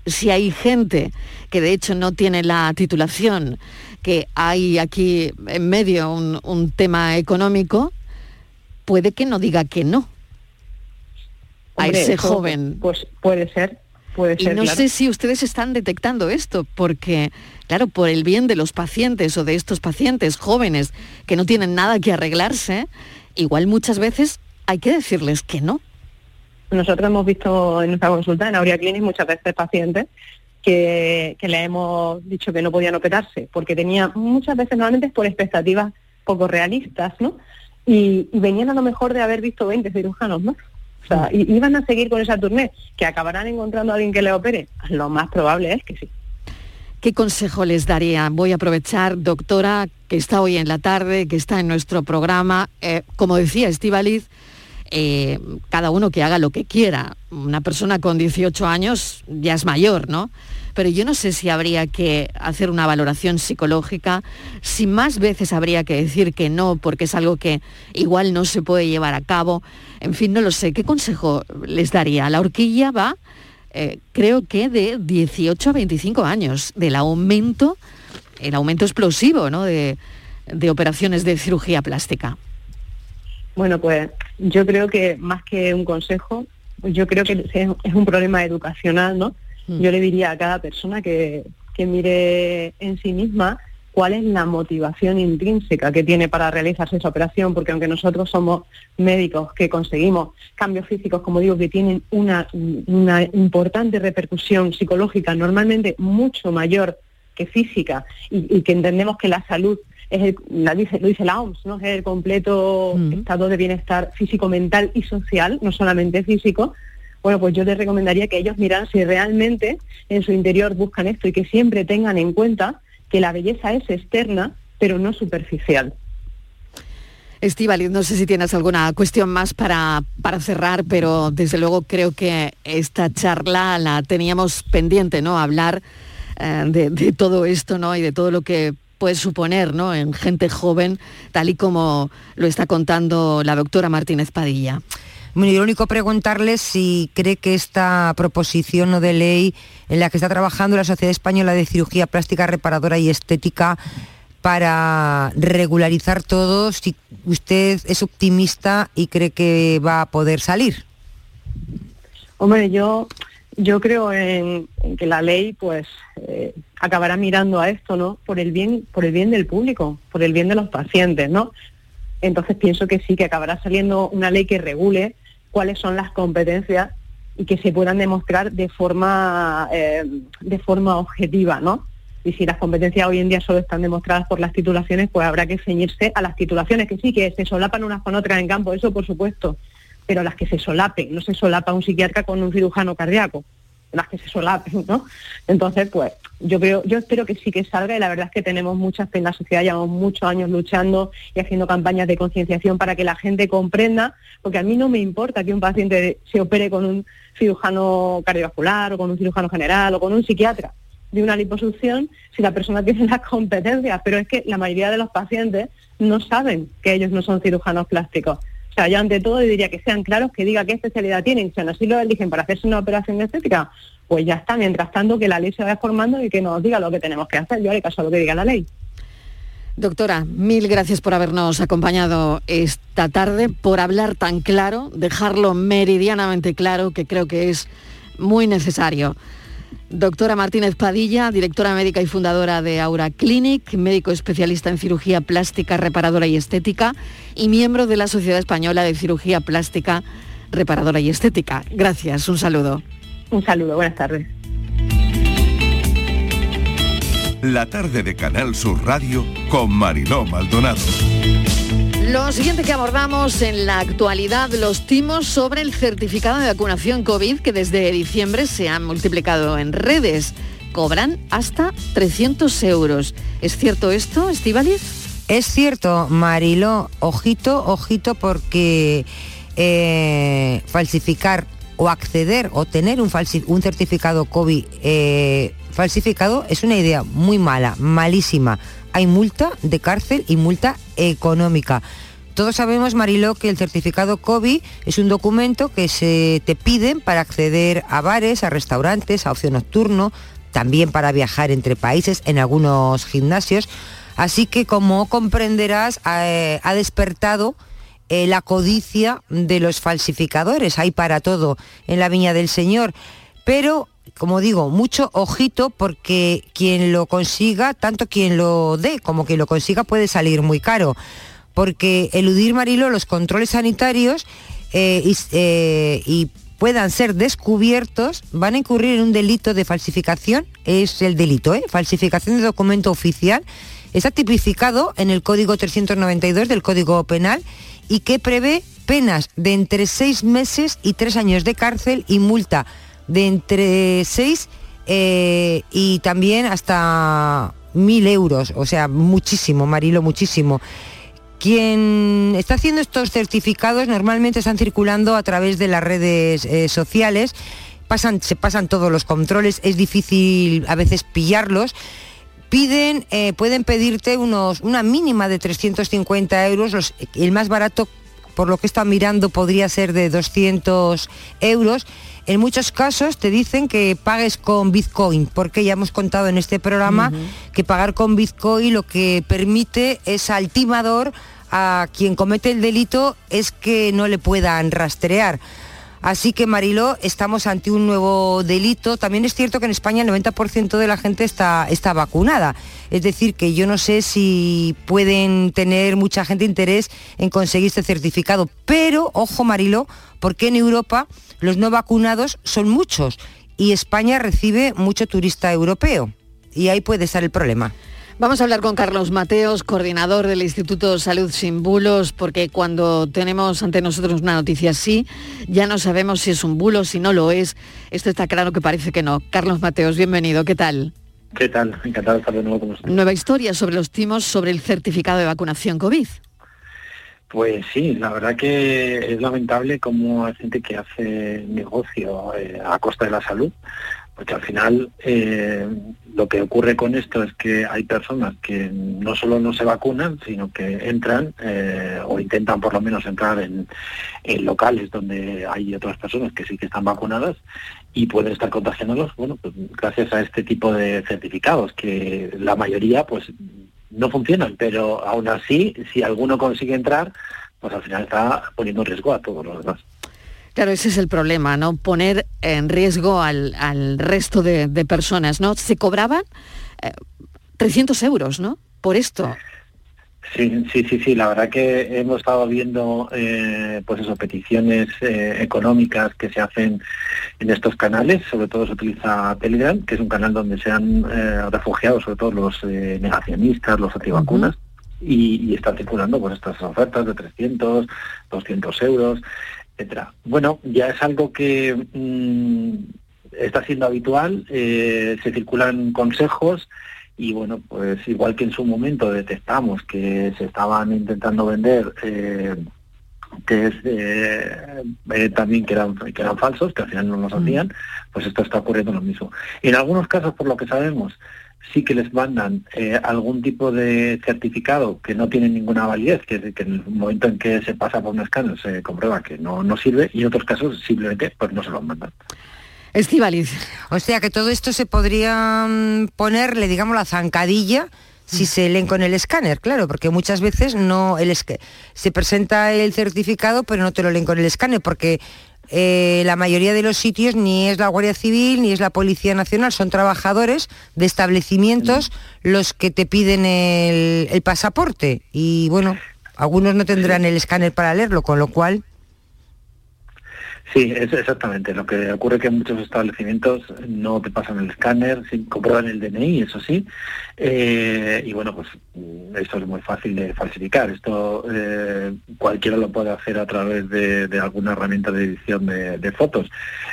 Si hay gente que de hecho no tiene la titulación, que hay aquí en medio un, un tema económico, puede que no diga que no a ese eso, joven. Pues puede ser, puede Y no claro. sé si ustedes están detectando esto, porque, claro, por el bien de los pacientes o de estos pacientes jóvenes que no tienen nada que arreglarse, igual muchas veces hay que decirles que no. Nosotros hemos visto en nuestra consulta en Aurea Clinic muchas veces pacientes que, que le hemos dicho que no podían operarse, porque tenían muchas veces normalmente es por expectativas poco realistas, ¿no? Y, y venían a lo mejor de haber visto 20 cirujanos más. O y, iban a seguir con esa tournée, que acabarán encontrando a alguien que le opere. Lo más probable es que sí. ¿Qué consejo les daría? Voy a aprovechar, doctora, que está hoy en la tarde, que está en nuestro programa. Eh, como decía Estivaliz, eh, cada uno que haga lo que quiera. Una persona con 18 años ya es mayor, ¿no? Pero yo no sé si habría que hacer una valoración psicológica, si más veces habría que decir que no, porque es algo que igual no se puede llevar a cabo. En fin, no lo sé. ¿Qué consejo les daría? La horquilla va eh, creo que de 18 a 25 años, del aumento, el aumento explosivo ¿no? de, de operaciones de cirugía plástica. Bueno, pues yo creo que más que un consejo, yo creo que es un problema educacional, ¿no? Yo le diría a cada persona que, que mire en sí misma cuál es la motivación intrínseca que tiene para realizarse esa operación, porque aunque nosotros somos médicos que conseguimos cambios físicos, como digo, que tienen una, una importante repercusión psicológica, normalmente mucho mayor que física, y, y que entendemos que la salud es el- la dice, lo dice la OMS, ¿no? es el completo estado de bienestar físico, mental y social, no solamente físico, bueno, pues yo les recomendaría que ellos miran si realmente en su interior buscan esto y que siempre tengan en cuenta que la belleza es externa, pero no superficial. Estivaliz, no sé si tienes alguna cuestión más para, para cerrar, pero desde luego creo que esta charla la teníamos pendiente, ¿no? Hablar eh, de, de todo esto, ¿no? Y de todo lo que puede suponer, ¿no? En gente joven, tal y como lo está contando la doctora Martínez Padilla. Bueno, y lo único preguntarle si cree que esta proposición no de ley en la que está trabajando la Sociedad Española de Cirugía Plástica Reparadora y Estética para regularizar todo, si usted es optimista y cree que va a poder salir. Hombre, yo yo creo en, que la ley pues eh, acabará mirando a esto, ¿no? Por el bien por el bien del público, por el bien de los pacientes, ¿no? Entonces pienso que sí que acabará saliendo una ley que regule cuáles son las competencias y que se puedan demostrar de forma eh, de forma objetiva, ¿no? Y si las competencias hoy en día solo están demostradas por las titulaciones, pues habrá que ceñirse a las titulaciones, que sí, que se solapan unas con otras en campo, eso por supuesto, pero las que se solapen, no se solapa un psiquiatra con un cirujano cardíaco, las que se solapen, ¿no? Entonces, pues yo creo, yo espero que sí que salga y la verdad es que tenemos muchas en la sociedad, llevamos muchos años luchando y haciendo campañas de concienciación para que la gente comprenda, porque a mí no me importa que un paciente se opere con un cirujano cardiovascular o con un cirujano general o con un psiquiatra de una liposucción si la persona tiene las competencias, pero es que la mayoría de los pacientes no saben que ellos no son cirujanos plásticos. O sea, yo ante todo diría que sean claros, que diga qué especialidad tienen, si aún así lo eligen para hacerse una operación estética, pues ya está, mientras tanto que la ley se vaya formando y que nos diga lo que tenemos que hacer, yo haré caso a lo que diga la ley. Doctora, mil gracias por habernos acompañado esta tarde, por hablar tan claro, dejarlo meridianamente claro, que creo que es muy necesario. Doctora Martínez Padilla, directora médica y fundadora de Aura Clinic, médico especialista en cirugía plástica, reparadora y estética y miembro de la Sociedad Española de Cirugía Plástica, Reparadora y Estética. Gracias, un saludo. Un saludo, buenas tardes. La tarde de Canal Sur Radio con Mariló Maldonado. Lo siguiente que abordamos en la actualidad, los timos sobre el certificado de vacunación COVID que desde diciembre se han multiplicado en redes. Cobran hasta 300 euros. ¿Es cierto esto, Estivaliz? Es cierto, Marilo. Ojito, ojito, porque eh, falsificar o acceder o tener un, un certificado COVID eh, falsificado es una idea muy mala, malísima hay multa de cárcel y multa económica. Todos sabemos, Mariló, que el certificado COVID es un documento que se te piden para acceder a bares, a restaurantes, a ocio nocturno, también para viajar entre países en algunos gimnasios. Así que, como comprenderás, ha, ha despertado eh, la codicia de los falsificadores. Hay para todo en la Viña del Señor. Pero como digo, mucho ojito porque quien lo consiga, tanto quien lo dé como quien lo consiga puede salir muy caro. Porque eludir, Marilo, los controles sanitarios eh, eh, y, puedan ser descubiertos, van a incurrir en un delito de falsificación, es el delito, ¿eh? falsificación de documento oficial, está tipificado en el Código 392 del Código Penal y que prevé penas de entre seis meses y tres años de cárcel y multa de entre 6 eh, y también hasta mil euros, o sea, muchísimo, Marilo, muchísimo. Quien está haciendo estos certificados normalmente están circulando a través de las redes eh, sociales, pasan, se pasan todos los controles, es difícil a veces pillarlos. Piden, eh, pueden pedirte unos, una mínima de 350 euros, el más barato, por lo que está mirando, podría ser de 200 euros en muchos casos te dicen que pagues con Bitcoin, porque ya hemos contado en este programa que pagar con Bitcoin lo que permite es al timador, a quien comete el delito, es que no le puedan rastrear. Así que Mariló, estamos ante un nuevo delito. También es cierto que en España el 90% de la gente está, está vacunada. Es decir, que yo no sé si pueden tener mucha gente interés en conseguir este certificado. Pero, ojo Mariló, porque en Europa los no vacunados son muchos y España recibe mucho turista europeo. Y ahí puede estar el problema. Vamos a hablar con Carlos Mateos, coordinador del Instituto Salud Sin Bulos, porque cuando tenemos ante nosotros una noticia así, ya no sabemos si es un bulo, si no lo es. Esto está claro que parece que no. Carlos Mateos, bienvenido, ¿qué tal? ¿Qué tal? Encantado de estar de nuevo con ustedes. Nueva historia sobre los timos sobre el certificado de vacunación COVID. Pues sí, la verdad que es lamentable cómo hay gente que hace negocio eh, a costa de la salud porque al final eh, lo que ocurre con esto es que hay personas que no solo no se vacunan, sino que entran eh, o intentan por lo menos entrar en, locales donde hay otras personas que sí que están vacunadas y pueden estar contagiándolos, bueno, pues gracias a este tipo de certificados, que la mayoría pues no funcionan, pero aún así, si alguno consigue entrar, pues al final está poniendo en riesgo a todos los demás. Claro, ese es el problema, ¿no? Poner en riesgo al, resto de, personas, ¿no? Se cobraban 300 eh, euros, ¿no? Por esto. Sí, sí, sí, sí. La verdad que hemos estado viendo, eh, pues eso, peticiones eh, económicas que se hacen en estos canales. Sobre todo se utiliza Telegram, que es un canal donde se han refugiado, sobre todo los negacionistas, los antivacunas. y, y, están circulando pues estas ofertas de 300, 200 euros etcétera. Bueno, ya es algo que mm, está siendo habitual, eh, se circulan consejos y bueno, pues igual que en su momento detectamos que se estaban intentando vender eh, que es eh, también que eran, que eran falsos, que al final no los mm. hacían, pues esto está ocurriendo lo mismo. En algunos casos, por lo que sabemos, sí que les mandan eh, algún tipo de certificado que no tiene ninguna validez, que, que, en el momento en que se pasa por un escáner se comprueba que no, no sirve y en otros casos simplemente pues no se lo mandan. Estivaliz. O sea que todo esto se podría mm, ponerle, digamos, la zancadilla si se leen con el escáner, claro, porque muchas veces no el se presenta el certificado, pero no te lo leen con el escáner, porque eh, la mayoría de los sitios ni es la Guardia Civil ni es la Policía Nacional, son trabajadores de establecimientos los que te piden el, el pasaporte. Y bueno, algunos no tendrán el escáner para leerlo, con lo cual... Sí, es exactamente. Lo que ocurre que en muchos establecimientos no te pasan el escáner, sí, comprueban el DNI, eso sí. eh, y bueno, pues mm, esto es muy fácil de falsificar. Esto eh, cualquiera lo puede hacer a través de, de alguna herramienta de edición de, de fotos.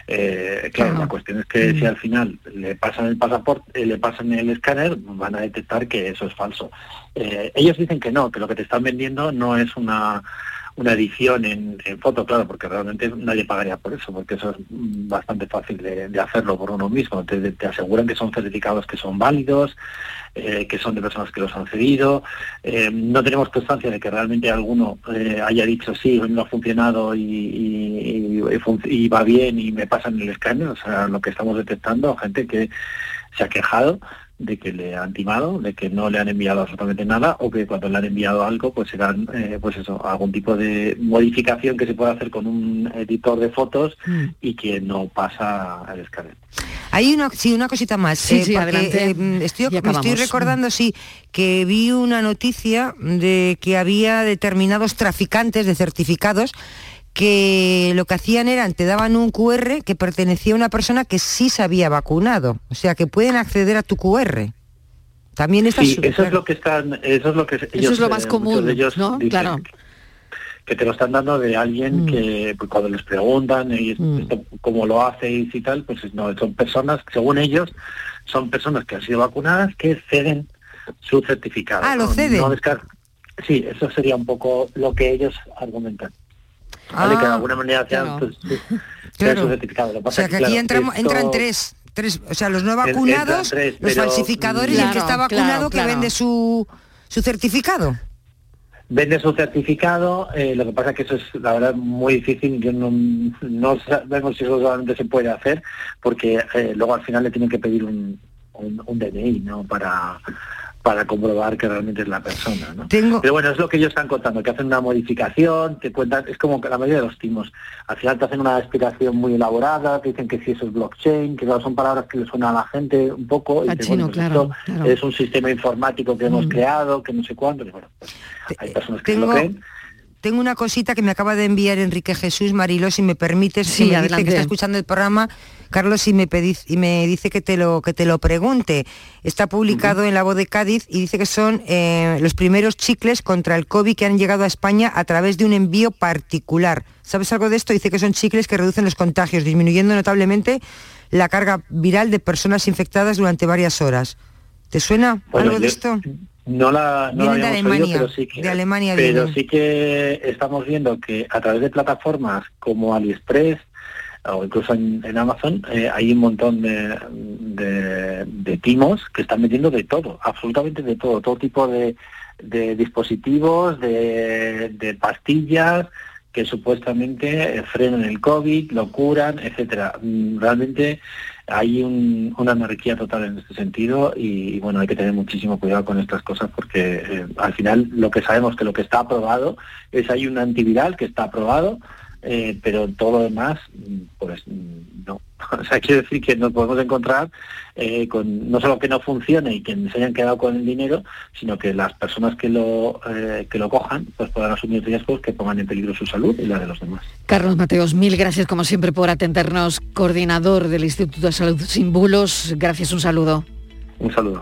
Eh, claro, la cuestión es que si al final le pasan el pasaporte, eh, le pasan el escáner, van a detectar que eso es falso. Eh, ellos dicen que no, que lo que te están vendiendo no es una una edición en, en foto, claro, porque realmente nadie pagaría por eso, porque eso es mm, bastante fácil de, de hacerlo por uno mismo. Te, te aseguran que son certificados que son válidos, eh, que son de personas que los han cedido. Eh, no tenemos constancia de que realmente alguno eh, haya dicho sí, no ha funcionado y, y- y fun- y va bien y me pasan el escáner. O sea, lo que estamos detectando, gente que se ha quejado de que le han timado, de que no le han enviado absolutamente nada o que cuando le han enviado algo pues serán eh, pues eso, algún tipo de modificación que se puede hacer con un editor de fotos y que no pasa el escáner. Hay una, sí, una cosita más. Sí, sí, porque, adelante. eh, mm, estoy, me estoy recordando, sí, que vi una noticia de que había determinados traficantes de certificados que lo que hacían era, te daban un QR que pertenecía a una persona que sí se había vacunado. O sea, que pueden acceder a tu QR. También está Sí, eso es lo que están, eso es lo que ellos, es lo más eh, común, de ellos ¿no? dicen Claro. que te lo están dando de alguien que pues, cuando les preguntan y esto, cómo lo hacéis y tal, pues no, son personas, según ellos, son personas que han sido vacunadas que ceden su certificado. Ah, lo ¿no? ceden. No sí, eso sería un poco lo que ellos argumentan. ¿Vale? que de Ah, alguna manera sean, claro. sí, sean Claro. su certificado. Lo que O sea, que que, aquí claro, entramos, esto- entran tres, tres, o sea, los no vacunados, tres, los pero- falsificadores y el que está vacunado claro, que claro. vende su, su certificado. vende su certificado, eh, lo que pasa es que eso es la verdad muy difícil, yo no, no sabemos si eso realmente se puede hacer, porque eh, luego al final le tienen que pedir un, un, un DNI, ¿no? Para para comprobar que realmente es la persona, ¿no? Tengo- Pero bueno, es lo que ellos están contando, que hacen una modificación, te cuentan, es como que la mayoría de los timos, al final te hacen una explicación muy elaborada, te dicen que si eso es blockchain, que claro, son palabras que le suenan a la gente un poco, y chino, bueno, pues claro, esto claro. es un sistema informático que hemos creado, que no sé cuánto, y bueno, pues, hay personas que se lo tengo- creen. Tengo una cosita que me acaba de enviar Enrique Jesús Mariló, si me permites, Sí, que me dice que está escuchando el programa, Carlos, y me, y me dice que te lo que te lo pregunte. Está publicado en La Voz de Cádiz y dice que son eh, los primeros chicles contra el COVID que han llegado a España a través de un envío particular. ¿Sabes algo de esto? Dice que son chicles que reducen los contagios, disminuyendo notablemente la carga viral de personas infectadas durante varias horas. ¿Te suena Bueno, algo de esto? No la, no la de oído, Alemania, pero sí que, de Alemania pero sí que estamos viendo que a través de plataformas como AliExpress o incluso en, en Amazon eh, hay un montón de, de, timos que están vendiendo de todo, absolutamente de todo, todo tipo de, de dispositivos, de, pastillas que supuestamente eh, frenan el COVID, lo curan, etcétera. Mm, Realmente hay un- una anarquía total en este sentido y, y, bueno, hay que tener muchísimo cuidado con estas cosas porque eh, al final lo que sabemos que lo que está aprobado es hay un antiviral que está aprobado, eh, pero todo lo demás, mm, pues mm, no. O sea, quiere decir que nos podemos encontrar eh, con no solo que no funcione y que se hayan quedado con el dinero, sino que las personas que lo eh, que lo cojan pues puedan asumir riesgos que pongan en peligro su salud y la de los demás. Carlos Mateos, mil gracias como siempre por atendernos, coordinador del Instituto de Salud Sin Bulos. Gracias, un saludo. Un saludo.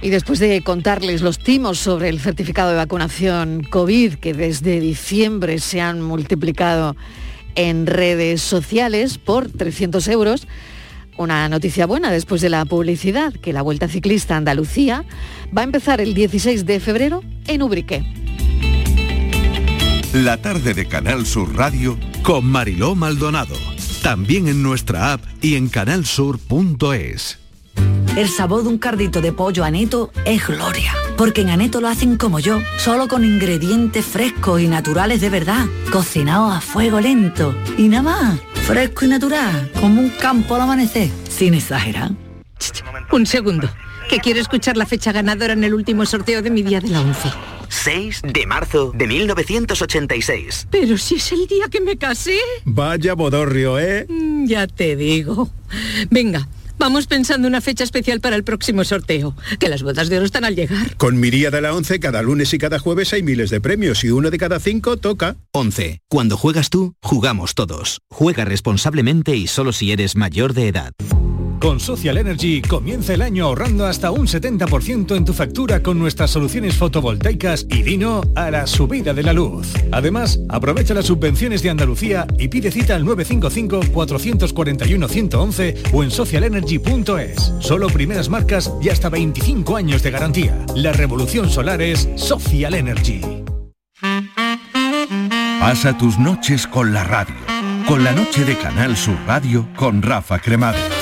Y después de contarles los timos sobre el certificado de vacunación COVID, que desde diciembre se han multiplicado en redes sociales por 300 euros, una noticia buena después de la publicidad, que la Vuelta Ciclista Andalucía va a empezar el 16 de febrero en Ubrique. La tarde de Canal Sur Radio con Mariló Maldonado. También en nuestra app y en canalsur.es. El sabor de un cardito de pollo aneto es gloria, porque en Aneto lo hacen como yo, solo con ingredientes frescos y naturales de verdad, cocinados a fuego lento y nada más, fresco y natural, como un campo al amanecer, sin exagerar. Un segundo, que quiero escuchar la fecha ganadora en el último sorteo de mi día de la 11. 6 de marzo de 1986. Pero si es el día que me casé. Vaya bodorrio, ¿eh? Mm, ya te digo. Venga. Vamos pensando una fecha especial para el próximo sorteo, que las bodas de oro están al llegar. Con Miría de la 11, cada lunes y cada jueves hay miles de premios y uno de cada cinco toca. 11. Cuando juegas tú, jugamos todos. Juega responsablemente y solo si eres mayor de edad. Con Social Energy comienza el año ahorrando hasta un 70% en tu factura con nuestras soluciones fotovoltaicas y vino a la subida de la luz. Además, aprovecha las subvenciones de Andalucía y pide cita al 955-441-111 o en socialenergy.es. Solo primeras marcas y hasta 25 años de garantía. La revolución solar es Social Energy. Pasa tus noches con la radio. Con la noche de Canal Sur Radio con Rafa Cremades.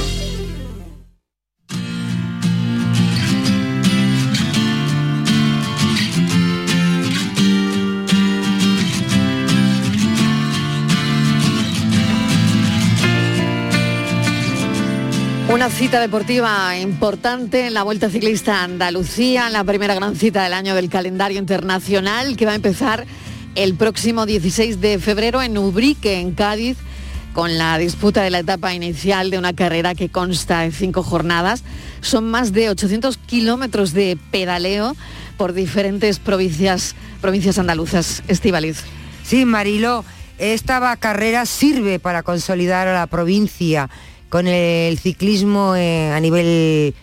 Cita deportiva importante en la Vuelta Ciclista a Andalucía, la primera gran cita del año del calendario internacional que va a empezar el próximo 16 de febrero en Ubrique, en Cádiz, con la disputa de la etapa inicial de una carrera que consta de cinco jornadas. Son más de 800 kilómetros de pedaleo por diferentes provincias, provincias andaluzas. Estivaliz. Sí, Marilo, esta carrera sirve para consolidar a la provincia con el ciclismo eh, a nivel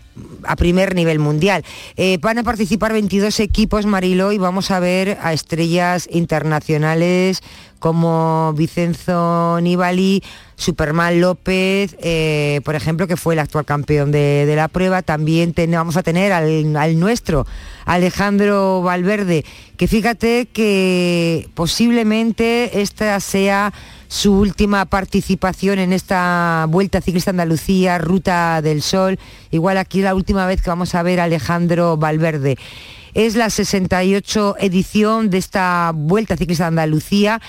a primer nivel mundial. Eh, van a participar 22 equipos, Mariló, y vamos a ver a estrellas internacionales como Vicenzo Nibali, Superman López, eh, por ejemplo, que fue el actual campeón de, la prueba. También vamos a tener al, al, nuestro, Alejandro Valverde, que fíjate que posiblemente esta sea su última participación en esta Vuelta Ciclista Andalucía, Ruta del Sol. Igual aquí la última vez que vamos a ver a Alejandro Valverde. Es la 68 edición de esta Vuelta Ciclista Andalucía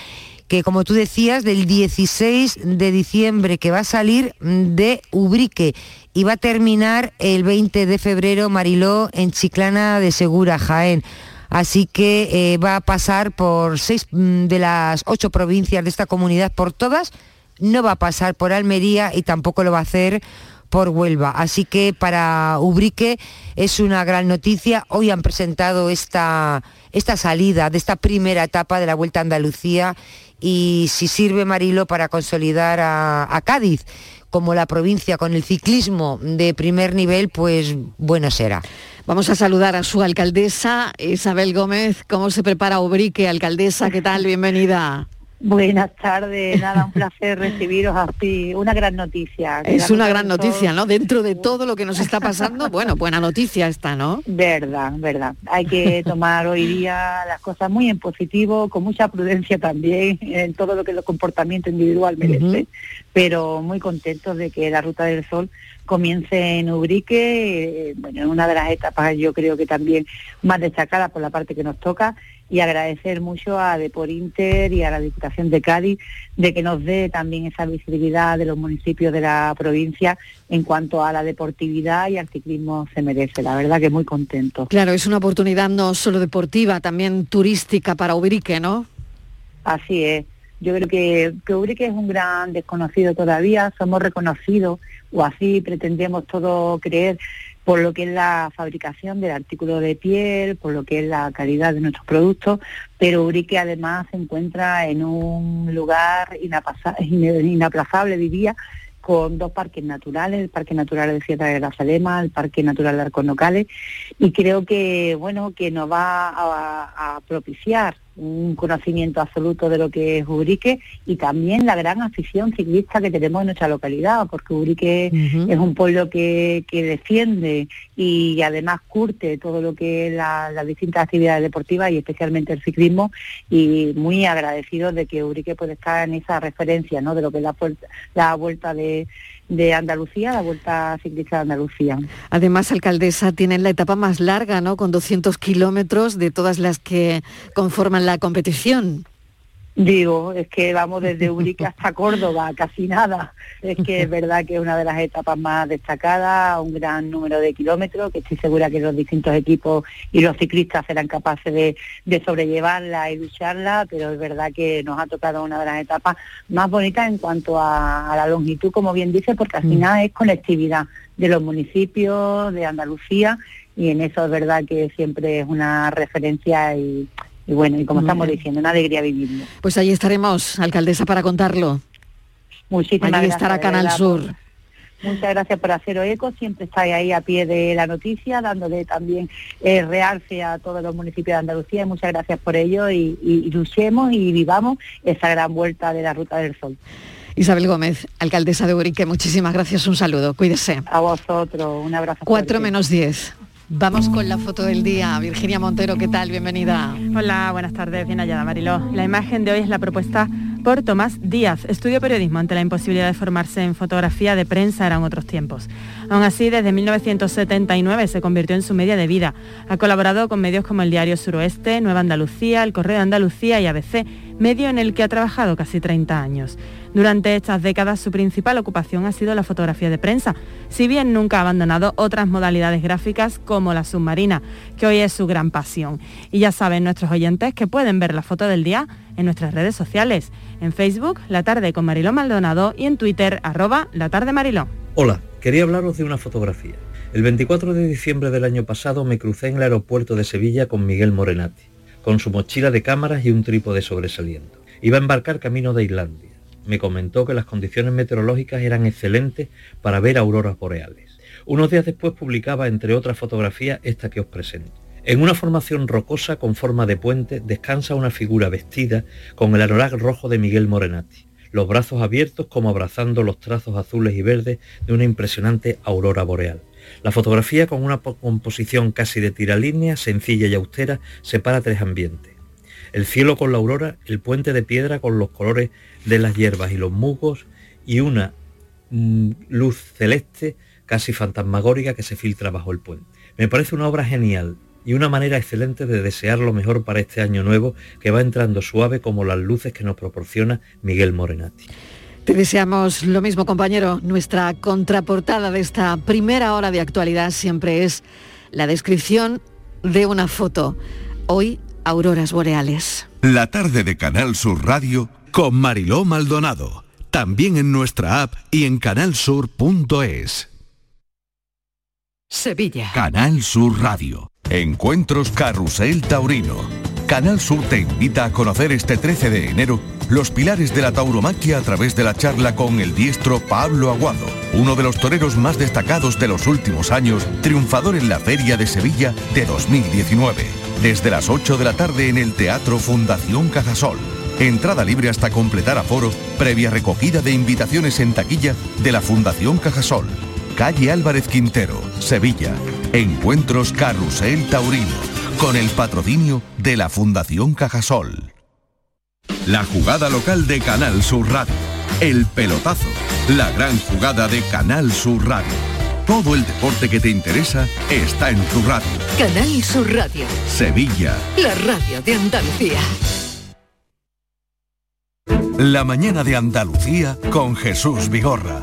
que como tú decías, del 16 de diciembre, que va a salir de Ubrique y va a terminar el 20 de febrero, Mariló, en Chiclana de Segura, Jaén. Así que eh, va a pasar por seis mm, de las ocho provincias de esta comunidad, por todas. No va a pasar por Almería y tampoco lo va a hacer por Huelva. Así que para Ubrique es una gran noticia. Hoy han presentado esta, esta salida de esta primera etapa de la Vuelta a Andalucía y si sirve Marilo para consolidar a Cádiz como la provincia con el ciclismo de primer nivel, pues bueno será. Vamos a saludar a su alcaldesa, Isabel Gómez. ¿Cómo se prepara Obrique, alcaldesa? ¿Qué tal? Bienvenida. Buenas tardes, nada, un placer recibiros así, una gran noticia. Es una gran noticia, ¿no? Dentro de todo lo que nos está pasando, bueno, buena noticia esta, ¿no? Verdad, verdad. Hay que tomar hoy día las cosas muy en positivo, con mucha prudencia también, en todo lo que el comportamiento individual merece, pero muy contentos de que la Ruta del Sol comience en Ubrique, eh, bueno, en una de las etapas yo creo que también más destacada por la parte que nos toca, y agradecer mucho a Depor Inter y a la Diputación de Cádiz de que nos dé también esa visibilidad de los municipios de la provincia en cuanto a la deportividad y al ciclismo se merece. La verdad que muy contento. Claro, es una oportunidad no solo deportiva, también turística para Ubrique, ¿no? Así es. Yo creo que, que Ubrique es un gran desconocido todavía, somos reconocidos, o así pretendemos todos creer, por lo que es la fabricación del artículo de piel, por lo que es la calidad de nuestros productos, pero Urique además se encuentra en un lugar inaplazable, diría, con dos parques naturales, el Parque Natural de Sierra de la Salema, el Parque Natural de Arconocales, y creo que bueno que nos va a propiciar un conocimiento absoluto de lo que es Ubrique y también la gran afición ciclista que tenemos en nuestra localidad, porque Ubrique es un pueblo que, defiende y además curte todo lo que es las distintas actividades deportivas y especialmente el ciclismo y muy agradecidos de que Ubrique puede estar en esa referencia ¿no? de lo que es la, la vuelta de de Andalucía, la Vuelta Ciclista de Andalucía. Además, alcaldesa, tienen la etapa más larga, ¿no? Con 200 kilómetros de todas las que conforman la competición. Digo, es que vamos desde Urique hasta Córdoba, casi nada. Es que es verdad que es una de las etapas más destacadas, un gran número de kilómetros, que estoy segura que los distintos equipos y los ciclistas serán capaces de, de sobrellevarla y lucharla, pero es verdad que nos ha tocado una de las etapas más bonitas en cuanto a, a la longitud, como bien dice, porque al Mm. final es conectividad de los municipios, de Andalucía, y en eso es verdad que siempre es una referencia y, y bueno, y como Muy estamos bien. diciendo, una alegría vivirlo. Pues ahí estaremos, alcaldesa, para contarlo. Muchísimas Allí gracias, estará Canal verdad, Sur. por- Muchas gracias por haceros eco, siempre estáis ahí a pie de la noticia, dándole también eh, realce a todos los municipios de Andalucía y muchas gracias por ello y, y- y luchemos y vivamos esa gran vuelta de la Ruta del Sol. Isabel Gómez, alcaldesa de Urique, muchísimas gracias, un saludo, cuídese. A vosotros, un abrazo. Cuatro fuerte. menos diez. Vamos con la foto del día. Virginia Montero, ¿qué tal? Bienvenida. Hola, buenas tardes, bien hallada Mariló. La imagen de hoy es la propuesta por Tomás Díaz, estudio periodismo ante la imposibilidad de formarse en fotografía de prensa eran otros tiempos. Aún así, desde 1979 se convirtió en su media de vida. Ha colaborado con medios como el Diario Suroeste, Nueva Andalucía, El Correo de Andalucía y ABC, medio en el que ha trabajado casi 30 años. Durante estas décadas su principal ocupación ha sido la fotografía de prensa, si bien nunca ha abandonado otras modalidades gráficas como la submarina, que hoy es su gran pasión. Y ya saben nuestros oyentes que pueden ver la foto del día en nuestras redes sociales, en Facebook, La Tarde con Mariló Maldonado y en Twitter, arroba La Tarde Mariló. Hola, quería hablaros de una fotografía. El 24 de diciembre del año pasado me crucé en el aeropuerto de Sevilla con Miguel Morenati, con su mochila de cámaras y un trípode sobresaliendo. Iba a embarcar camino de Islandia. Me comentó que las condiciones meteorológicas eran excelentes para ver auroras boreales. Unos días después publicaba, entre otras fotografías, esta que os presento. En una formación rocosa con forma de puente descansa una figura vestida con el anorak rojo de Miguel Morenati, los brazos abiertos como abrazando los trazos azules y verdes de una impresionante aurora boreal. La fotografía, con una po- composición casi de tiralínea, sencilla y austera, separa tres ambientes. El cielo con la aurora, el puente de piedra con los colores de las hierbas y los musgos y una mm, luz celeste casi fantasmagórica que se filtra bajo el puente. Me parece una obra genial y una manera excelente de desear lo mejor para este año nuevo que va entrando suave como las luces que nos proporciona Miguel Morenati. Te deseamos lo mismo, compañero. Nuestra contraportada de esta primera hora de actualidad siempre es la descripción de una foto. Hoy, auroras boreales. La tarde de Canal Sur Radio Con Mariló Maldonado. También en nuestra app y en canalsur.es. Sevilla. Canal Sur Radio. Encuentros Carrusel Taurino. Canal Sur te invita a conocer este 13 de enero los pilares de la tauromaquia a través de la charla con el diestro Pablo Aguado, uno de los toreros más destacados de los últimos años, triunfador en la Feria de Sevilla de 2019. Desde las 8 de la tarde en el Teatro Fundación Cajasol. Entrada libre hasta completar aforo, previa recogida de invitaciones en taquilla de la Fundación Cajasol. Calle Álvarez Quintero, Sevilla. Encuentros Carrusel Taurino, con el patrocinio de la Fundación Cajasol. La jugada local de Canal Sur Radio. El pelotazo. La gran jugada de Canal Sur Radio. Todo el deporte que te interesa está en tu radio. Canal Sur Radio. Sevilla. La radio de Andalucía. La mañana de Andalucía con Jesús Vigorra.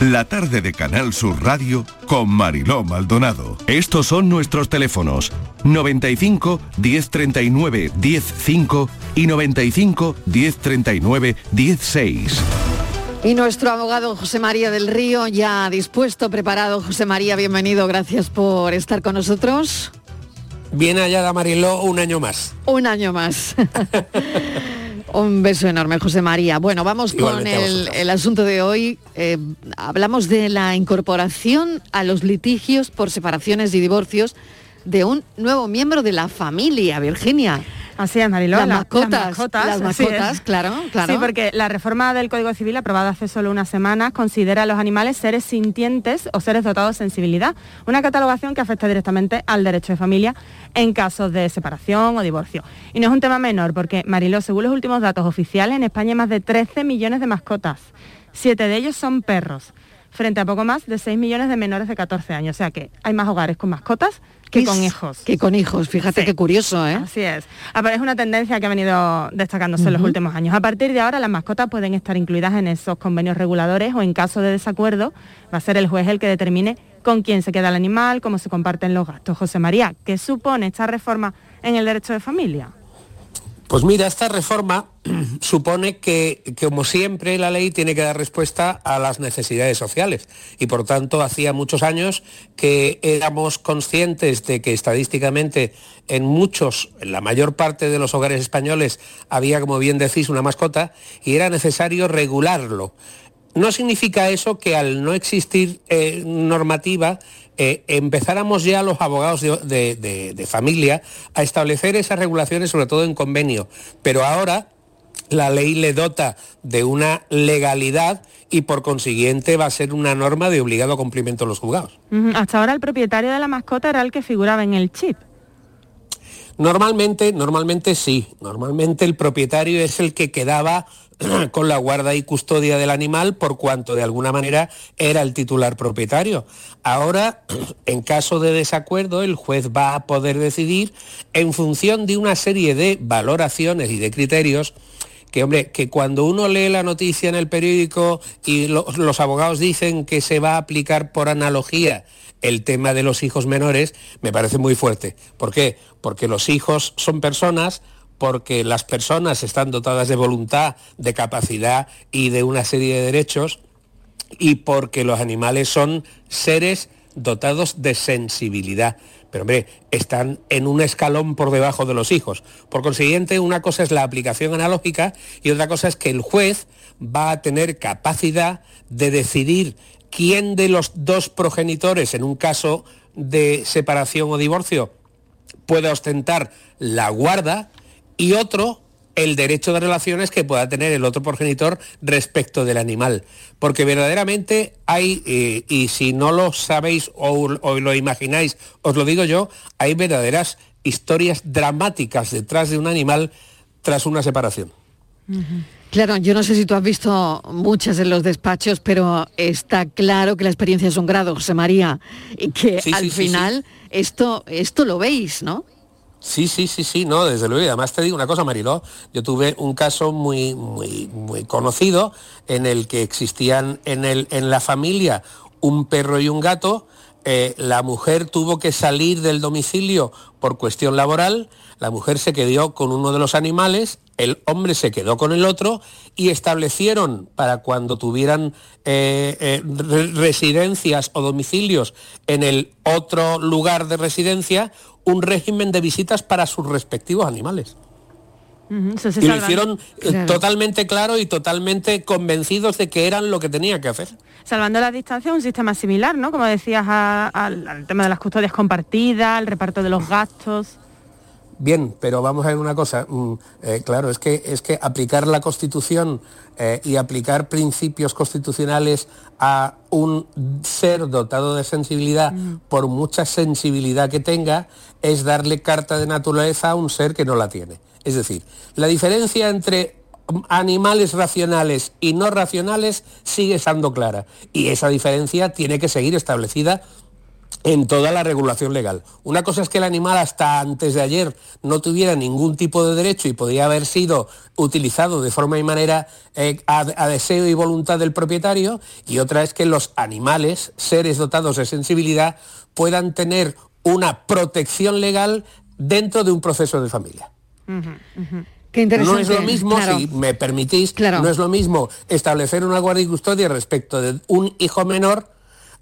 La tarde de Canal Sur Radio con Mariló Maldonado. Estos son nuestros teléfonos 95 1039 105 y 95 1039 16. Y nuestro abogado José María del Río ya dispuesto, preparado. José María, bienvenido, gracias por estar con nosotros. Bien hallada Mariló un año más. Un año más. Un beso enorme, José María. Bueno, vamos con Igualmente el asunto de hoy. Eh, hablamos de la incorporación a los litigios por separaciones y divorcios de un nuevo miembro de la familia, Virginia. Así es, Mariló. Las la- mascotas, Las mascotas, las claro, claro. Sí, porque la reforma del Código Civil aprobada hace solo unas semanas considera a los animales seres sintientes o seres dotados de sensibilidad, una catalogación que afecta directamente al derecho de familia en casos de separación o divorcio. Y no es un tema menor, porque Mariló, según los últimos datos oficiales, en España hay más de 13 millones de mascotas. Siete de ellos son perros, frente a poco más de 6 millones de menores de 14 años. O sea que hay más hogares con mascotas que con hijos. Que con hijos, fíjate Sí. qué curioso, ¿eh? Así es. Es una tendencia que ha venido destacándose en los últimos años. A partir de ahora, las mascotas pueden estar incluidas en esos convenios reguladores o en caso de desacuerdo, va a ser el juez el que determine con quién se queda el animal, cómo se comparten los gastos. José María, ¿qué supone esta reforma en el derecho de familia? Pues mira, esta reforma supone que, como siempre, la ley tiene que dar respuesta a las necesidades sociales. Y por tanto, hacía muchos años que éramos conscientes de que estadísticamente en muchos, en la mayor parte de los hogares españoles, había, como bien decís, una mascota y era necesario regularlo. No significa eso que al no existir eh, normativa eh, empezáramos ya los abogados de, de- de- de familia a establecer esas regulaciones, sobre todo en convenio. Pero ahora la ley le dota de una legalidad y por consiguiente va a ser una norma de obligado cumplimiento en los juzgados. Hasta ahora el propietario de la mascota era el que figuraba en el chip. Normalmente, normalmente sí. Normalmente el propietario es el que quedaba con la guarda y custodia del animal por cuanto de alguna manera era el titular propietario. Ahora, en caso de desacuerdo, el juez va a poder decidir en función de una serie de valoraciones y de criterios que hombre, que cuando uno lee la noticia en el periódico y lo- los abogados dicen que se va a aplicar por analogía el tema de los hijos menores, me parece muy fuerte. ¿Por qué? Porque los hijos son personas, porque las personas están dotadas de voluntad, de capacidad y de una serie de derechos, y porque los animales son seres dotados de sensibilidad. Pero hombre, están en un escalón por debajo de los hijos. Por consiguiente, una cosa es la aplicación analógica y otra cosa es que el juez va a tener capacidad de decidir quién de los dos progenitores, en un caso de separación o divorcio, pueda ostentar la guarda y otro el derecho de relaciones que pueda tener el otro progenitor respecto del animal. Porque verdaderamente hay, eh, y si no lo sabéis o, o lo imagináis, os lo digo yo, hay verdaderas historias dramáticas detrás de un animal tras una separación. Claro, yo no sé si tú has visto muchas en los despachos, pero está claro que la experiencia es un grado, José María, y que Sí, al sí, sí, final esto esto lo veis, ¿no? Sí, sí, sí, sí, no, desde luego. Y además te digo una cosa, Mariló, yo tuve un caso muy, muy, muy conocido en el que existían en, el, en la familia un perro y un gato. eh, la mujer tuvo que salir del domicilio por cuestión laboral, la mujer se quedó con uno de los animales, el hombre se quedó con el otro y establecieron para cuando tuvieran eh, eh, re- residencias o domicilios en el otro lugar de residencia un régimen de visitas para sus respectivos animales. Se Y lo hicieron eh, Claro. totalmente claro y totalmente convencidos de que eran lo que tenía que hacer. Salvando las distancias, un sistema similar, ¿no? Como decías, a- al tema de las custodias compartidas, el reparto de los gastos. Bien, pero vamos a ver una cosa. mm, eh, claro, es que, es que aplicar la Constitución eh, y aplicar principios constitucionales a un ser dotado de sensibilidad, por mucha sensibilidad que tenga, es darle carta de naturaleza a un ser que no la tiene. Es decir, la diferencia entre mm, animales racionales y no racionales sigue estando clara. Y esa diferencia tiene que seguir establecida en toda la regulación legal. Una cosa es que el animal hasta antes de ayer no tuviera ningún tipo de derecho y podría haber sido utilizado de forma y manera eh, a, a deseo y voluntad del propietario, y otra es que los animales, seres dotados de sensibilidad, puedan tener una protección legal dentro de un proceso de familia. Qué interesante. No es lo mismo, claro. si me permitís, Claro. no es lo mismo establecer una guardia y custodia respecto de un hijo menor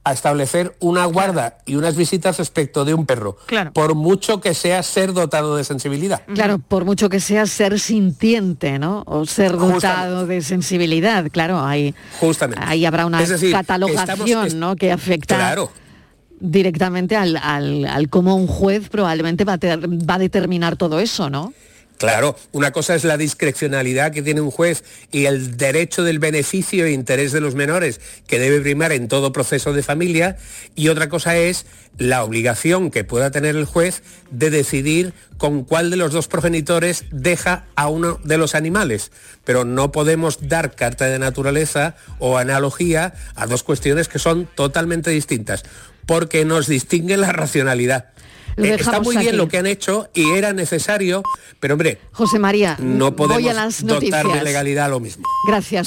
a establecer una guarda y unas visitas respecto de un perro, por mucho que sea ser dotado de sensibilidad. Claro, por mucho que sea ser sintiente, ¿no? O ser dotado de sensibilidad, claro, ahí, Justamente. ahí habrá una decir, catalogación, estamos- es- ¿no? Que afecta Claro. directamente al, al, al cómo un juez probablemente va a, ter- va a determinar todo eso, ¿no? Claro, una cosa es la discrecionalidad que tiene un juez y el derecho del beneficio e interés de los menores que debe primar en todo proceso de familia y otra cosa es la obligación que pueda tener el juez de decidir con cuál de los dos progenitores deja a uno de los animales. Pero no podemos dar carta de naturaleza o analogía a dos cuestiones que son totalmente distintas, porque nos distingue la racionalidad. Eh, está muy bien aquí. lo que han hecho y era necesario, pero hombre, José María, no podemos voy a las dotar de legalidad lo mismo. Gracias.